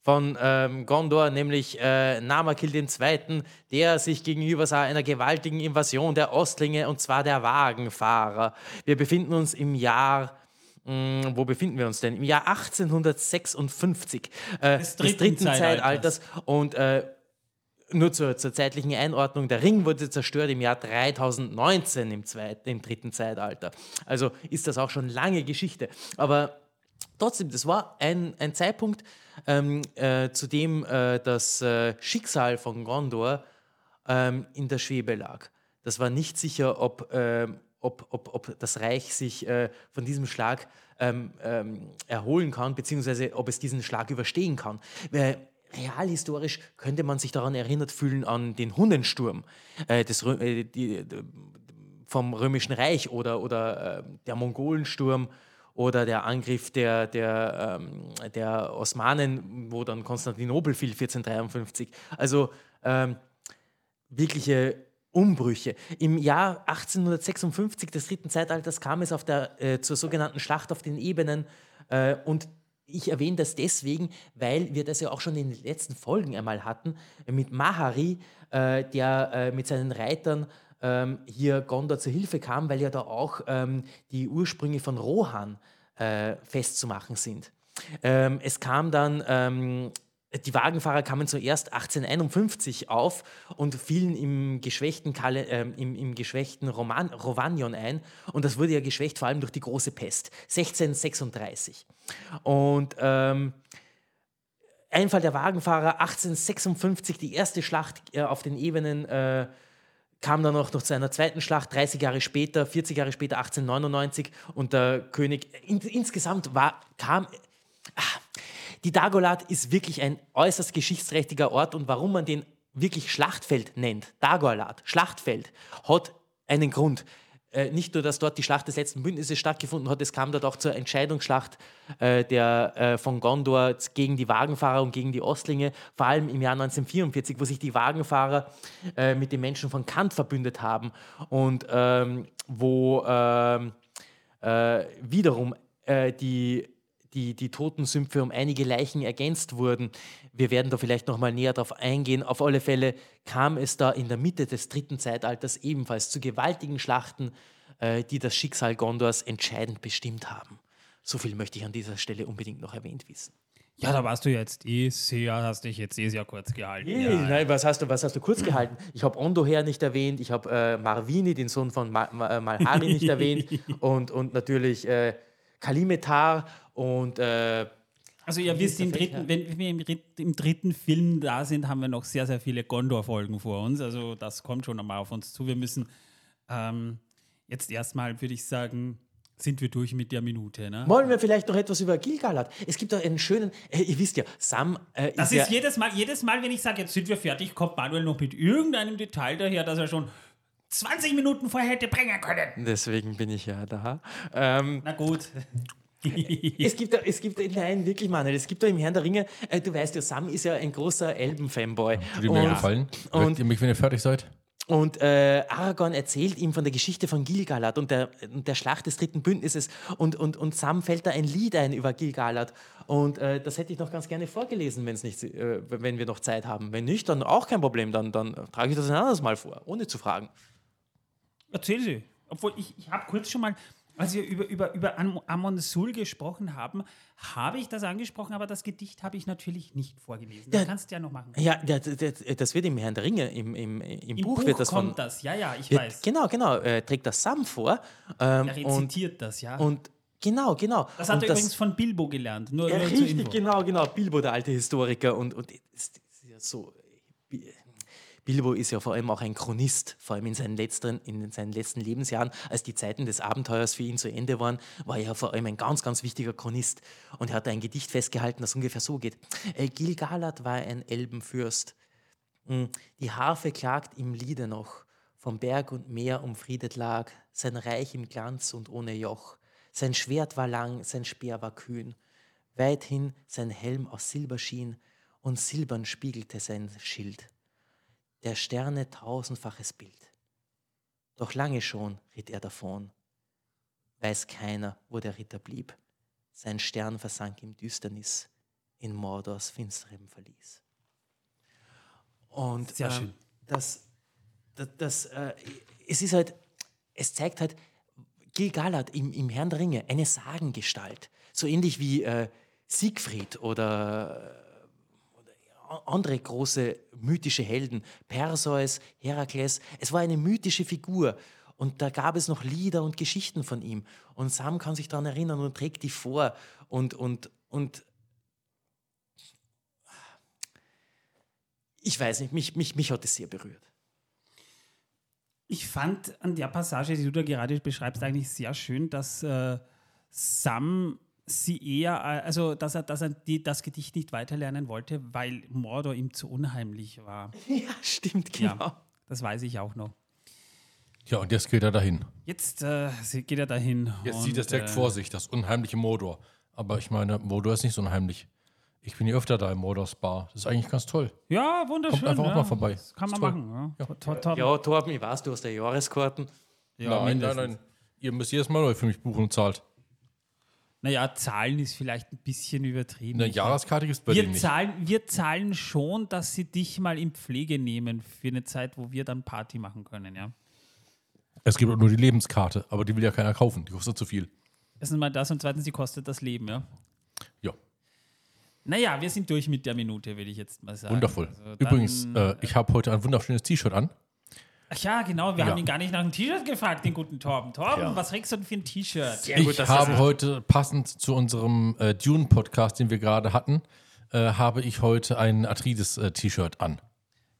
von ähm, Gondor, nämlich äh, Namakil II., der sich gegenüber sah einer gewaltigen Invasion der Ostlinge, und zwar der Wagenfahrer. Wir befinden uns im Jahr. mh, Wo befinden wir uns denn? Im Jahr 1856 äh, Des des dritten dritten, Zeitalters. Zeitalters. Und äh, nur zur, zur zeitlichen Einordnung, der Ring wurde zerstört im Jahr 3019 im, zweiten, im dritten Zeitalter. Also ist das auch schon lange Geschichte. Aber trotzdem, das war ein, ein Zeitpunkt, ähm, äh, zu dem äh, das äh, Schicksal von Gondor ähm, in der Schwebe lag. Das war nicht sicher, ob, ähm, ob, ob, ob das Reich sich äh, von diesem Schlag ähm, ähm, erholen kann, beziehungsweise ob es diesen Schlag überstehen kann. Äh, realhistorisch könnte man sich daran erinnert fühlen an den Hundensturm äh, des, äh, die, vom Römischen Reich oder, oder äh, der Mongolensturm oder der Angriff der, der, ähm, der Osmanen, wo dann Konstantinopel fiel 1453. Also ähm, wirkliche Umbrüche. Im Jahr 1856 des dritten Zeitalters kam es der, äh, zur sogenannten Schlacht auf den Ebenen äh, und ich erwähne das deswegen, weil wir das ja auch schon in den letzten Folgen einmal hatten, mit Mahari, äh, der äh, mit seinen Reitern ähm, hier Gondor zur Hilfe kam, weil ja da auch ähm, die Ursprünge von Rohan äh, festzumachen sind. Ähm, es kam dann, ähm, die Wagenfahrer kamen zuerst 1851 auf und fielen im geschwächten, Kale, ähm, im, im geschwächten Roman, Rovanion ein. Und das wurde ja geschwächt vor allem durch die große Pest, 1636. Und ähm, Einfall der Wagenfahrer 1856, die erste Schlacht äh, auf den Ebenen, äh, kam dann auch noch zu einer zweiten Schlacht, 30 Jahre später, 40 Jahre später, 1899. Und der König, in, insgesamt war, kam, ah, die Dagolat ist wirklich ein äußerst geschichtsträchtiger Ort und warum man den wirklich Schlachtfeld nennt, Dagolat, Schlachtfeld, hat einen Grund. Äh, nicht nur, dass dort die Schlacht des letzten Bündnisses stattgefunden hat, es kam dort auch zur Entscheidungsschlacht äh, der, äh, von Gondor gegen die Wagenfahrer und gegen die Ostlinge, vor allem im Jahr 1944, wo sich die Wagenfahrer äh, mit den Menschen von Kant verbündet haben und ähm, wo ähm, äh, wiederum äh, die, die, die Totensümpfe um einige Leichen ergänzt wurden. Wir werden da vielleicht noch mal näher darauf eingehen. Auf alle Fälle kam es da in der Mitte des dritten Zeitalters ebenfalls zu gewaltigen Schlachten, äh, die das Schicksal Gondors entscheidend bestimmt haben. So viel möchte ich an dieser Stelle unbedingt noch erwähnt wissen. ja, da warst du jetzt eh sehr, hast dich jetzt eh sehr kurz gehalten. Hey, ja, nein, was hast du, was hast du kurz gehalten? Ich habe Ondoher nicht erwähnt, ich habe äh, Marvini, den Sohn von Ma Ma Malhari, nicht erwähnt und, und natürlich äh, Kalimetar und äh, Also ihr wisst, im dritten, wenn wir im, Ritt- im dritten Film da sind, haben wir noch sehr, sehr viele Gondor-Folgen vor uns. Also das kommt schon einmal auf uns zu. Wir müssen ähm, jetzt erstmal, würde ich sagen, sind wir durch mit der Minute. Ne? wollen wir vielleicht noch etwas über Gilgalad? Es gibt da einen schönen, äh, ihr wisst ja, Sam äh, Das ist, ja, jedes Mal, jedes Mal, wenn ich sage, jetzt sind wir fertig, kommt Manuel noch mit irgendeinem Detail daher, das er schon 20 Minuten vorher hätte bringen können. deswegen bin ich ja da. Ähm, Na gut. es gibt, da, es gibt, nein, wirklich, Manuel, es gibt da im Herrn der Ringe, äh, du weißt ja, Sam ist ja ein großer Elben-Fanboy. Würde mir Und- gefallen. und- ihr mich, wenn ihr fertig seid? und äh, Aragorn erzählt ihm von der Geschichte von Gilgalad und der, und der Schlacht des dritten Bündnisses. Und, und, und Sam fällt da ein Lied ein über Gilgalad. Und äh, das hätte ich noch ganz gerne vorgelesen, wenn's nicht, äh, wenn wir noch Zeit haben. Wenn nicht, dann auch kein Problem. Dann, dann trage ich das ein anderes Mal vor, ohne zu fragen. Erzähl sie. Obwohl, ich, ich habe kurz schon mal, als wir über, über, über Am- Amon Sul gesprochen haben, habe ich das angesprochen, aber das Gedicht habe ich natürlich nicht vorgelesen. Das Ja. kannst du ja noch machen. Ja, das, das, das wird im Herrn der Ringe, im, im, im, Im Buch, Buch, wird das kommt von. das, ja, ja, ich Wird, weiß. genau, genau, äh, trägt das Sam vor. Ähm, Er und, rezitiert das, ja. und genau, genau. das hat und er übrigens von Bilbo gelernt. Nur, Ja, nur richtig, genau, genau. Bilbo, der alte Historiker. Und, und es ist ja so. Bi- Bilbo ist ja vor allem auch ein Chronist, vor allem in seinen, letzten, in seinen letzten Lebensjahren, als die Zeiten des Abenteuers für ihn zu Ende waren, war er ja vor allem ein ganz, ganz wichtiger Chronist. Und er hat ein Gedicht festgehalten, das ungefähr so geht. Äh, Gil-galad war ein Elbenfürst. Mm, Die Harfe klagt im Liede noch, vom Berg und Meer umfriedet lag, sein Reich im Glanz und ohne Joch. Sein Schwert war lang, sein Speer war kühn. Weithin sein Helm aus Silber schien und silbern spiegelte sein Schild. Der Sterne tausendfaches Bild. Doch lange schon ritt er davon. Weiß keiner, wo der Ritter blieb. Sein Stern versank im Düsternis, in Mordors finsterem Verlies. Und Sehr ähm, schön. Das, das, das äh, es ist halt, es zeigt halt Gil-galad im, im Herrn der Ringe eine Sagengestalt. So ähnlich wie äh, Siegfried oder, andere große mythische Helden, Perseus, Herakles. Es war eine mythische Figur. Und da gab es noch Lieder und Geschichten von ihm. Und Sam kann sich daran erinnern und trägt die vor. Und, und, und ich weiß nicht, mich, mich, mich hat es sehr berührt. Ich fand an der Passage, die du da gerade beschreibst, eigentlich sehr schön, dass äh, Sam sie eher, äh, also dass er, dass er die, das Gedicht nicht weiterlernen wollte, weil Mordor ihm zu unheimlich war. Ja, stimmt, genau. Ja, das weiß ich auch noch. Ja, und jetzt geht er dahin. Jetzt äh, geht er dahin. Jetzt und, sieht er direkt äh, vor sich, das unheimliche Mordor. Aber ich meine, Mordor ist nicht so unheimlich. Ich bin hier öfter da im Mordors Bar. Das ist eigentlich ganz toll. Ja, wunderschön. Kommt einfach auch ja. mal vorbei. Das kann man toll. machen. Ja. To- to- Ja, Torben, ich weiß, du hast ja Jahreskarten. ja, nein, nein, mindestens. nein. Ihr müsst jedes Mal neu für mich buchen und zahlt. Naja, Zahlen ist vielleicht ein bisschen übertrieben. Eine Jahreskarte gibt es bei wir denen nicht. zahlen, wir zahlen schon, dass sie dich mal in Pflege nehmen für eine Zeit, wo wir dann Party machen können, ja. Es gibt auch nur die Lebenskarte, aber die will ja keiner kaufen. Die kostet zu viel. Erstens mal das und zweitens, die kostet das Leben, ja. Ja, Naja, wir sind durch mit der Minute, würde ich jetzt mal sagen. wundervoll. Also dann- Übrigens, äh, ich habe heute ein wunderschönes T-Shirt an. Ach ja, genau, wir Ja. haben ihn gar nicht nach einem T-Shirt gefragt, den guten Torben. Torben, Ja. was trägst du denn für ein T-Shirt? Gut, ich dass habe heute, passend zu unserem äh, Dune-Podcast, den wir gerade hatten, äh, habe ich heute ein Arthritis-T-Shirt an.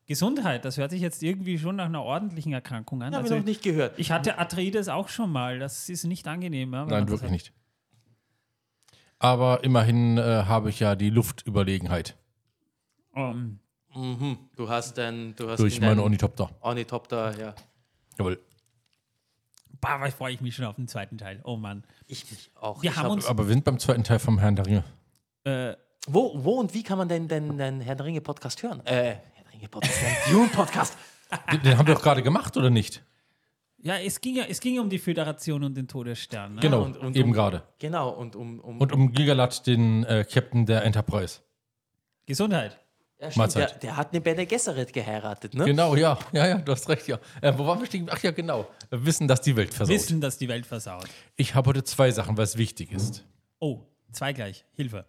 Gesundheit, das hört sich jetzt irgendwie schon nach einer ordentlichen Erkrankung an. Habe ich Also, noch nicht gehört. ich hatte Arthritis auch schon mal, das ist nicht angenehm. Ja, Nein, wirklich nicht. Aber immerhin äh, habe ich ja die Luftüberlegenheit Ähm, Mhm. Du hast ein, du hast durch in meine deinem Ornithopter. Ornithopter, ja. Jawohl. bah, was freue ich mich schon auf den zweiten Teil. Oh Mann. Ich mich auch. Wir ich haben hab- uns- Aber wir sind beim zweiten Teil vom Herrn der Ringe. Äh, Wo, wo und wie kann man denn den, den Herr der Ringe Podcast hören? Äh, Herr der Ringe Podcast, den Dune Podcast. Den, den haben wir doch gerade gemacht, oder nicht? ja, es ging ja, es ging um die Föderation und den Todesstern. Ne? Genau, und- und eben um- gerade. Genau, und um. um Und um Gigalat, den äh, Captain der Enterprise. Gesundheit. Ja, stimmt, der, der hat eine Bene Gesserit geheiratet, ne? Genau, ja. Ja, ja, du hast recht, ja. Äh, wo waren wir stehen? Ach ja, genau. Wissen, dass die Welt versaut. Wissen, dass die Welt versaut. Ich habe heute zwei Sachen, was wichtig ist. Oh, zwei gleich. Hilfe.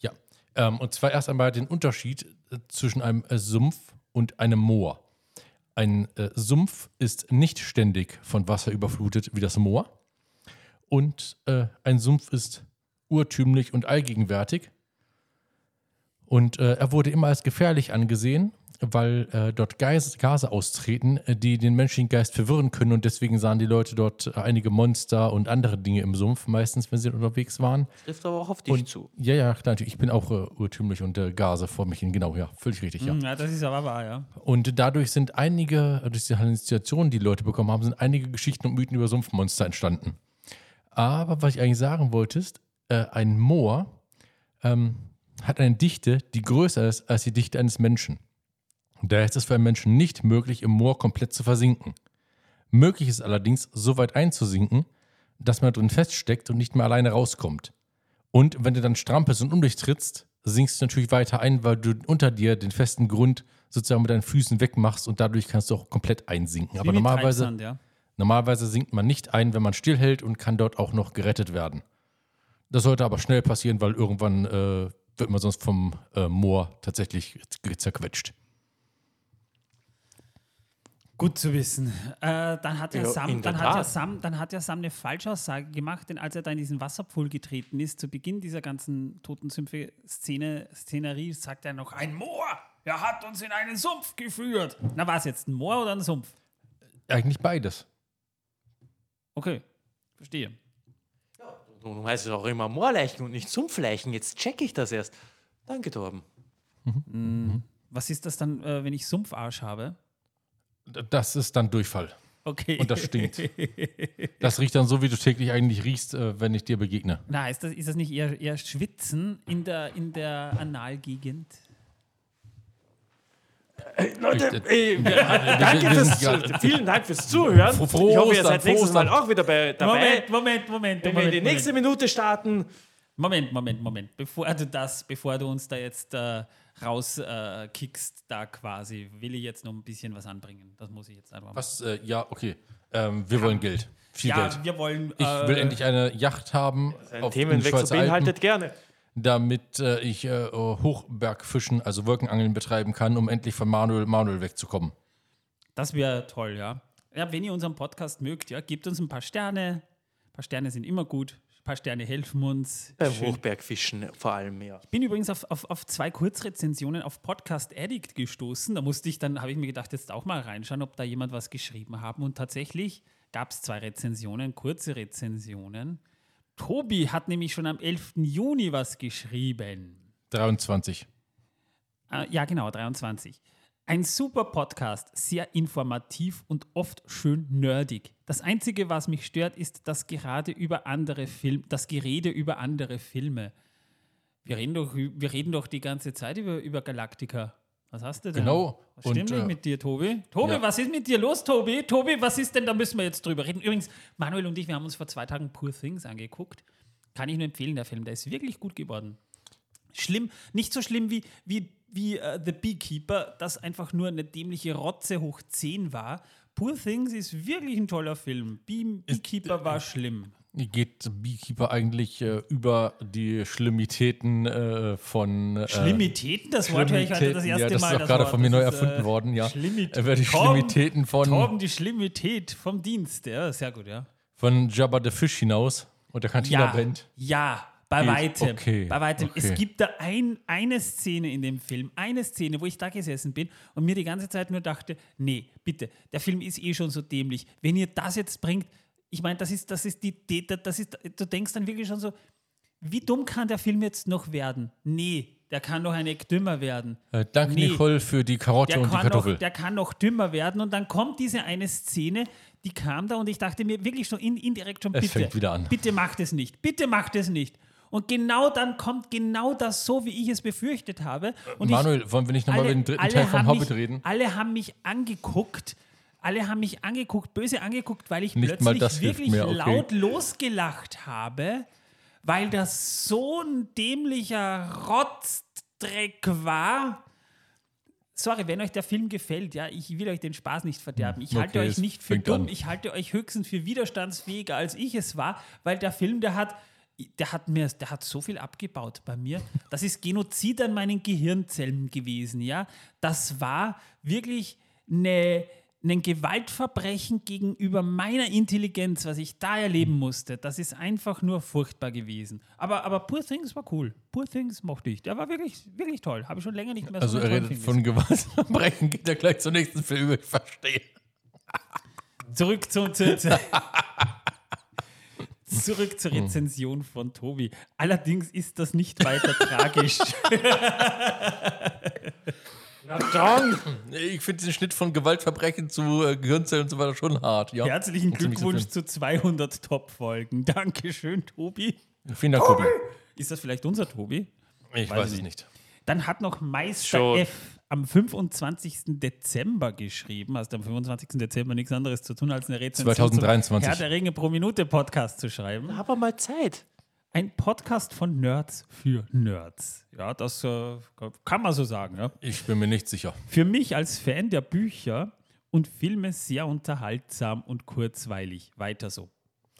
Ja. Ähm, und zwar erst einmal den Unterschied äh, zwischen einem äh, Sumpf und einem Moor. Ein äh, Sumpf ist nicht ständig von Wasser überflutet wie das Moor. Und äh, ein Sumpf ist urtümlich und allgegenwärtig. Und äh, er wurde immer als gefährlich angesehen, weil äh, dort Geis, Gase austreten, äh, die den menschlichen Geist verwirren können. Und deswegen sahen die Leute dort äh, einige Monster und andere Dinge im Sumpf, meistens, wenn sie unterwegs waren. Trifft aber auch auf dich Und, zu. Ja, ja, klar, natürlich. Ich bin auch äh, urtümlich und äh, Gase vor mich hin. Genau, ja, völlig richtig, ja. Hm, Ja, das ist aber wahr, ja. Und dadurch sind einige, durch die Halluzinationen, die Leute bekommen haben, sind einige Geschichten und Mythen über Sumpfmonster entstanden. Aber was ich eigentlich sagen wollte, ist, äh, ein Moor ähm, hat eine Dichte, die größer ist als die Dichte eines Menschen. Daher ist es für einen Menschen nicht möglich, im Moor komplett zu versinken. Möglich ist allerdings, so weit einzusinken, dass man drin feststeckt und nicht mehr alleine rauskommt. Und wenn du dann strampelst und undurchtrittst, sinkst du natürlich weiter ein, weil du unter dir den festen Grund sozusagen mit deinen Füßen wegmachst und dadurch kannst du auch komplett einsinken. Aber Wie mit normalerweise, Treibsand, ja. normalerweise sinkt man nicht ein, wenn man stillhält und kann dort auch noch gerettet werden. Das sollte aber schnell passieren, weil irgendwann äh, wird man sonst vom äh, Moor tatsächlich zerquetscht. Gut zu wissen. Äh, dann, hat ja Ja, Sam, dann, hat ja. Sam, dann hat ja Sam eine Falschaussage gemacht, denn als er da in diesen Wasserpfuhl getreten ist, zu Beginn dieser ganzen Totensümpfe-Szene, Szenerie, sagt er noch, ein Moor, er hat uns in einen Sumpf geführt. Na, war es jetzt ein Moor oder ein Sumpf? Eigentlich beides. Okay, verstehe. Nun heißt es auch immer Moorleichen und nicht Sumpfleichen. Jetzt checke ich das erst. Danke, Torben. Was ist das dann, äh, wenn ich Sumpfarsch habe? Das ist dann Durchfall. Okay. Und das stinkt. Das riecht dann so, wie du täglich eigentlich riechst, äh, wenn ich dir begegne. Na, ist das, ist das nicht eher, eher Schwitzen in der, in der Analgegend? Leute, Ich- äh, danke fürs, vielen Dank fürs Zuhören. Frohe- ich hoffe, ihr seid nächstes Mal auch wieder bei, dabei. Moment, Moment, Moment. Wenn wir in die Moment, nächste Minute starten. Moment, Moment, Moment. Bevor du das, bevor du uns da jetzt äh, rauskickst, äh, da quasi, will ich jetzt noch ein bisschen was anbringen. Das muss ich jetzt einfach machen. Was? Äh, ja, okay. Ähm, wir wollen Geld. Viel Ja, Geld. wir wollen. Ich äh, will endlich eine Yacht haben. Ein Themenwechsel Alpen, beinhaltet gerne. Damit äh, ich äh, Hochbergfischen, also Wolkenangeln betreiben kann, um endlich von Manuel Manuel wegzukommen. Das wäre toll, ja. Ja, wenn ihr unseren Podcast mögt, ja, gebt uns ein paar Sterne. Ein paar Sterne sind immer gut. Ein paar Sterne helfen uns. Beim Schön. Hochbergfischen vor allem mehr. Ich bin übrigens auf, auf, auf zwei Kurzrezensionen auf Podcast Addict gestoßen. Da musste ich dann, habe ich mir gedacht, jetzt auch mal reinschauen, ob da jemand was geschrieben haben. Und tatsächlich gab es zwei Rezensionen, kurze Rezensionen. Tobi hat nämlich schon am 11. Juni was geschrieben. 23. Äh, ja, genau, 23. Ein super Podcast, sehr informativ und oft schön nerdig. Das Einzige, was mich stört, ist das gerade über andere Film, das Gerede über andere Filme. Wir reden doch, wir reden doch die ganze Zeit über, über Galactica. Was hast du denn? Genau. Was Und, stimmt nicht äh, mit dir, Tobi? Tobi, ja. was ist mit dir los, Tobi? Tobi, was ist denn? Da müssen wir jetzt drüber reden. Übrigens, Manuel und ich, wir haben uns vor zwei Tagen Poor Things angeguckt. Kann ich nur empfehlen, der Film. Der ist wirklich gut geworden schlimm, nicht so schlimm wie, wie, wie äh, The Beekeeper, das einfach nur eine dämliche Rotze hoch 10 war. Poor Things ist wirklich ein toller Film. Bee Beekeeper war schlimm. Geht Beekeeper eigentlich äh, über die Schlimmitäten äh, von. Äh, Schlimmitäten, das Wort höre ich heute das Schlimmitäten, erste ja, das Mal. ist doch gerade Wort. von mir neu Das ist, erfunden äh, worden, ja. Schlimmit Über die Torben- Schlimmitäten von, Torben, die Schlimmität vom Dienst. Ja, sehr gut, ja. von Jabba the Fish hinaus und der Cantina Ja, ja, bei Geht, weitem. okay, bei weitem. Es okay. gibt da ein, eine Szene in dem Film, eine Szene, wo ich da gesessen bin und mir die ganze Zeit nur dachte, nee, bitte, der Film ist eh schon so dämlich. Wenn ihr das jetzt bringt, ich meine, das ist, das ist die, die- das ist, du denkst dann wirklich schon so, wie dumm kann der Film jetzt noch werden? Nee, der kann noch ein Eck dümmer werden. Äh, danke, Nee. Nicole, für die Karotte Der und die kann, noch, Kartoffel. der kann noch dümmer werden und dann kommt diese eine Szene, die kam da und ich dachte mir wirklich schon in, indirekt schon, Es bitte, fängt wieder an. bitte macht es nicht, bitte macht es nicht. Und genau dann kommt genau das so, wie ich es befürchtet habe. Und Manuel, wollen wir nicht nochmal über den dritten Teil vom Hobbit mich, reden? Alle haben mich angeguckt, alle haben mich angeguckt, böse angeguckt, weil ich Nicht plötzlich wirklich mehr, okay. laut losgelacht habe, weil das so ein dämlicher Rotzdreck war. Sorry, wenn euch der Film gefällt, ja, ich will euch den Spaß nicht verderben. Ich halte okay, euch es nicht für dumm, an. ich halte euch höchstens für widerstandsfähiger, als ich es war, weil der Film, der hat, der hat mir, der hat so viel abgebaut bei mir. Das ist Genozid an meinen Gehirnzellen gewesen, ja. Das war wirklich eine, ein Gewaltverbrechen gegenüber meiner Intelligenz, was ich da erleben musste. Das ist einfach nur furchtbar gewesen. Aber, aber Poor Things war cool. Poor Things mochte ich. Der war wirklich, wirklich toll. Habe ich schon länger nicht mehr Also so er einen redet von Gewaltverbrechen, geht er gleich zum nächsten Film, ich verstehe. Zurück zu, zu, zu Zurück zur Rezension von Tobi. Allerdings ist das nicht weiter tragisch. Dann, Ich finde diesen Schnitt von Gewaltverbrechen zu äh, Gehirnzellen und so weiter schon hart. Ja. Herzlichen Ein ziemlicher Glückwunsch zu 200 Top-Folgen. Dankeschön, Tobi. Vielen Dank, Tobi. Ist das vielleicht unser Tobi? Ich Weiß weiß ich es nicht. nicht. Dann hat noch Meister Schon. F am 25. Dezember geschrieben, hast am 25. Dezember nichts anderes zu tun, als eine Rezension 2023. zum Herr der Ringe pro Minute Podcast zu schreiben. Aber mal Zeit. Ein Podcast von Nerds für Nerds. Ja, das äh, kann man so sagen. Ja. Ich bin mir nicht sicher. Für mich als Fan der Bücher und Filme sehr unterhaltsam und kurzweilig. Weiter so.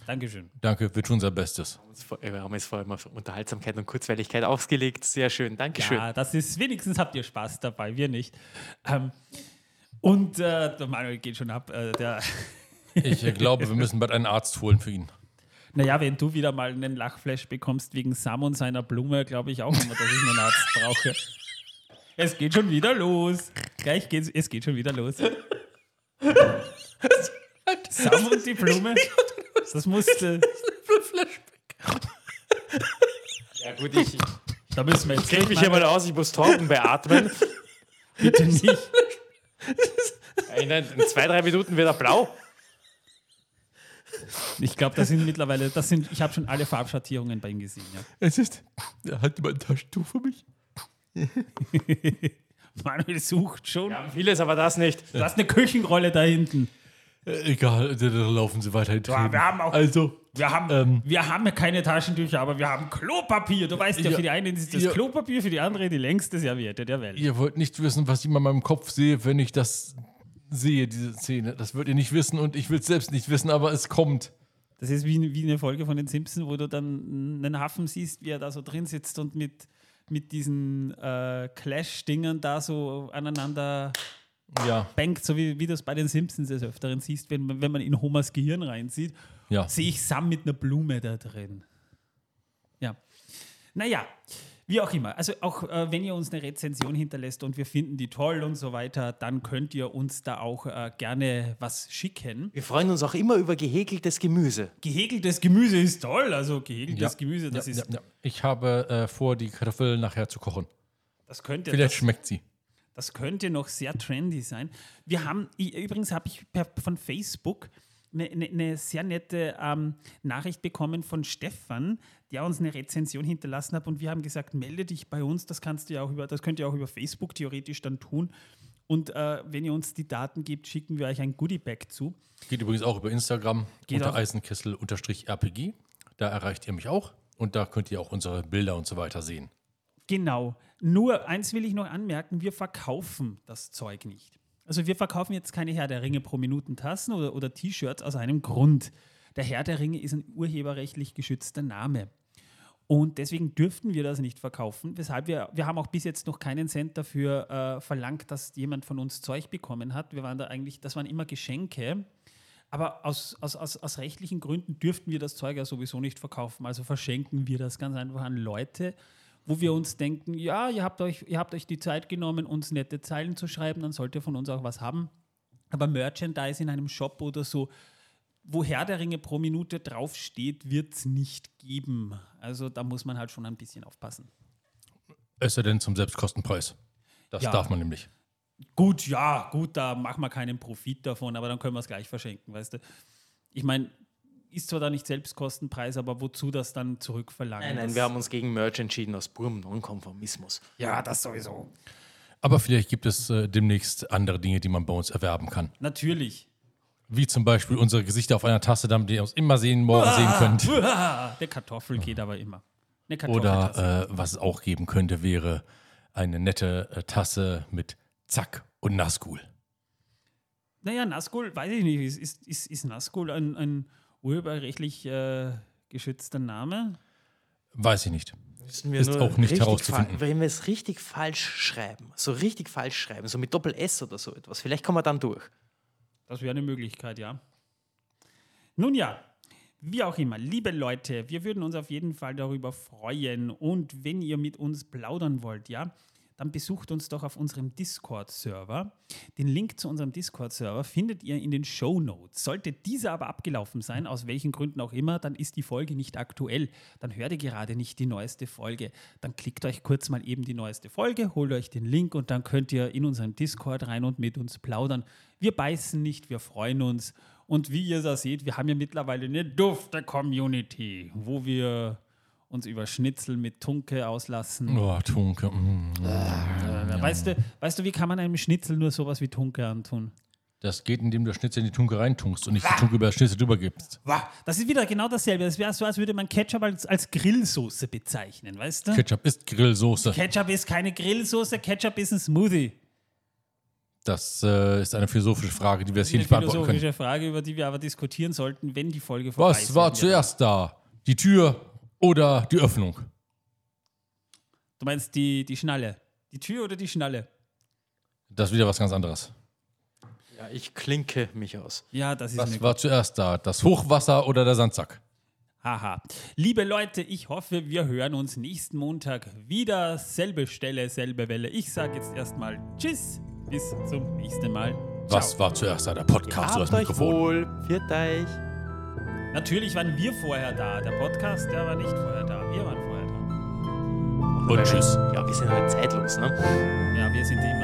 Dankeschön. Danke, wir tun unser Bestes. Wir haben jetzt vor allem auf Unterhaltsamkeit und Kurzweiligkeit ausgelegt. Sehr schön. Dankeschön. Ja, das ist, wenigstens habt ihr Spaß dabei, wir nicht. Ähm, und äh, der Manuel geht schon ab. Äh, der, Ich glaube, wir müssen bald einen Arzt holen für ihn. Naja, wenn du wieder mal einen Lachflash bekommst wegen Sam und seiner Blume, glaube ich auch immer, dass ich einen Arzt brauche. Es geht schon wieder los. Gleich geht's, es geht schon wieder los. Sam und die Blume. Das musste. Ja, gut, ich, ich Da müssen wir jetzt kenne mich hier mal aus. Ich muss Torben beatmen. bitte nicht. In zwei, drei Minuten wird er blau. Ich glaube, das sind mittlerweile, das sind, ich habe schon alle Farbschattierungen bei ihm gesehen. Ja. Es ist. Er hat immer ein Taschentuch für mich. Manuel sucht schon. Wir haben vieles, aber das nicht. Du hast eine Küchenrolle da hinten. Äh, egal, da, laufen sie weiterhin. Ja, wir haben auch- Also, Wir haben, Ähm. wir haben ja keine Taschentücher, aber wir haben Klopapier. Du weißt ja, Ja. für die einen ist das Ja. Klopapier, für die andere die längste Serviette der Welt. ihr wollt nicht wissen, was ich in meinem Kopf sehe, wenn ich das sehe, diese Szene. Das würdet ihr nicht wissen und ich will es selbst nicht wissen, aber es kommt. Das ist wie, wie eine Folge von den Simpsons, wo du dann einen Hafen siehst, wie er da so drin sitzt und mit, mit diesen äh, Clash-Dingern da so aneinander Ja, bangt, so wie, wie du es bei den Simpsons des Öfteren siehst, wenn, man- wenn man in Homers Gehirn reinzieht. ja. sehe ich Sam mit einer Blume da drin. Ja. Naja, wie auch immer. Also auch äh, wenn ihr uns eine Rezension hinterlässt und wir finden die toll und so weiter, dann könnt ihr uns da auch äh, gerne was schicken. Wir freuen uns auch immer über gehäkeltes Gemüse. Gehäkeltes Gemüse ist toll. Also gehäkeltes Gemüse, das ja, ist, ja, ja. Ich habe äh, vor, die Kartoffel nachher zu kochen. das könnte Vielleicht das, schmeckt sie. Das könnte noch sehr trendy sein. Wir haben, i- übrigens habe ich per, von Facebook eine, eine, eine sehr nette ähm, Nachricht bekommen von Stefan, der uns eine Rezension hinterlassen hat und wir haben gesagt, melde dich bei uns, das kannst du ja auch über, das könnt ihr auch über Facebook theoretisch dann tun. Und äh, wenn ihr uns die Daten gebt, schicken wir euch ein Goodie-Bag zu. Geht übrigens auch über Instagram Geht unter. Eisenkessel-RPG. Da erreicht ihr mich auch und da könnt ihr auch unsere Bilder und so weiter sehen. Genau. Nur eins will ich noch anmerken, wir verkaufen das Zeug nicht. Also wir verkaufen jetzt keine Herr der Ringe pro Minuten Tassen oder, oder T-Shirts aus einem Grund. Der Herr der Ringe ist ein urheberrechtlich geschützter Name. Und deswegen dürften wir das nicht verkaufen, weshalb wir, wir haben auch bis jetzt noch keinen Cent dafür äh, verlangt, dass jemand von uns Zeug bekommen hat. Wir waren da eigentlich, das waren immer Geschenke. Aber aus, aus, aus, aus rechtlichen Gründen dürften wir das Zeug ja sowieso nicht verkaufen. Also verschenken wir das ganz einfach an Leute, wo wir uns denken, ja, ihr habt euch, ihr habt euch die Zeit genommen, uns nette Zeilen zu schreiben, dann sollt ihr von uns auch was haben. Aber Merchandise in einem Shop oder so, wo Herr der Ringe pro Minute draufsteht, wird es nicht geben. Also da muss man halt schon ein bisschen aufpassen. Es sei denn zum Selbstkostenpreis. Das Ja. darf man nämlich. Gut, ja, gut, da machen wir keinen Profit davon, aber dann können wir es gleich verschenken, weißt du. Ich meine, ist zwar da nicht Selbstkostenpreis, aber wozu das dann zurückverlangen? Nein, nein, wir haben uns gegen Merch entschieden aus purem Nonkonformismus. Ja, das sowieso. Aber vielleicht gibt es äh, demnächst andere Dinge, die man bei uns erwerben kann. Natürlich. Wie zum Beispiel unsere Gesichter auf einer Tasse, damit ihr uns immer sehen, morgen sehen könnt. Der Kartoffel geht aber immer. Eine. Oder äh, was es auch geben könnte, wäre eine nette äh, Tasse mit Zack und Nazgul. Naja, Nazgul, weiß ich nicht. Ist, ist, ist, ist Nazgul ein, ein urheberrechtlich äh, geschützter Name? Weiß ich nicht. Müssen wir Ist nur auch nicht herauszufinden. Wenn wir es richtig falsch schreiben, so richtig falsch schreiben, so mit Doppel-S oder so etwas, vielleicht kommen wir dann durch. Das wäre eine Möglichkeit, ja. Nun ja, wie auch immer, liebe Leute, wir würden uns auf jeden Fall darüber freuen. Und wenn ihr mit uns plaudern wollt, ja, dann besucht uns doch auf unserem Discord-Server. Den Link zu unserem Discord-Server findet ihr in den Show Notes. Sollte dieser aber abgelaufen sein, aus welchen Gründen auch immer, dann ist die Folge nicht aktuell. Dann hört ihr gerade nicht die neueste Folge. Dann klickt euch kurz mal eben die neueste Folge, holt euch den Link und dann könnt ihr in unseren Discord rein und mit uns plaudern. Wir beißen nicht, wir freuen uns. Und wie ihr da seht, wir haben ja mittlerweile eine dufte Community, wo wir uns über Schnitzel mit Tunke auslassen. Oh, Tunke. Mm. Äh, weißt, du, weißt du, wie kann man einem Schnitzel nur sowas wie Tunke antun? Das geht, indem du Schnitzel in die Tunke reintunkst und nicht die Tunke über das Schnitzel drüber gibst. Das ist wieder genau dasselbe. Das wäre so, als würde man Ketchup als, als Grillsoße bezeichnen, weißt du? Ketchup ist Grillsoße. Ketchup ist keine Grillsoße, Ketchup ist ein Smoothie. Das äh, ist eine philosophische Frage, die wir jetzt hier Eine nicht beantworten können. philosophische Frage, über die wir aber diskutieren sollten, wenn die Folge vorbei ist. Was war zuerst da? Die Tür oder die Öffnung? Du meinst die, die Schnalle? Die Tür oder die Schnalle? Das ist wieder was ganz anderes. Ja, ich klinke mich aus. Ja, das ist Was war zuerst da? Das Hochwasser oder der Sandsack? Haha. Liebe Leute, ich hoffe, wir hören uns nächsten Montag wieder. Selbe Stelle, selbe Welle. Ich sage jetzt erstmal Tschüss. Bis zum nächsten Mal. Was war zuerst da? Der Podcast oder das Habt euch Mikrofon? wohl. Viert euch. Natürlich waren wir vorher da. Der Podcast, der war nicht vorher da. Wir waren vorher da. Und tschüss. Ja, wir sind halt zeitlos, ne? Ja, wir sind immer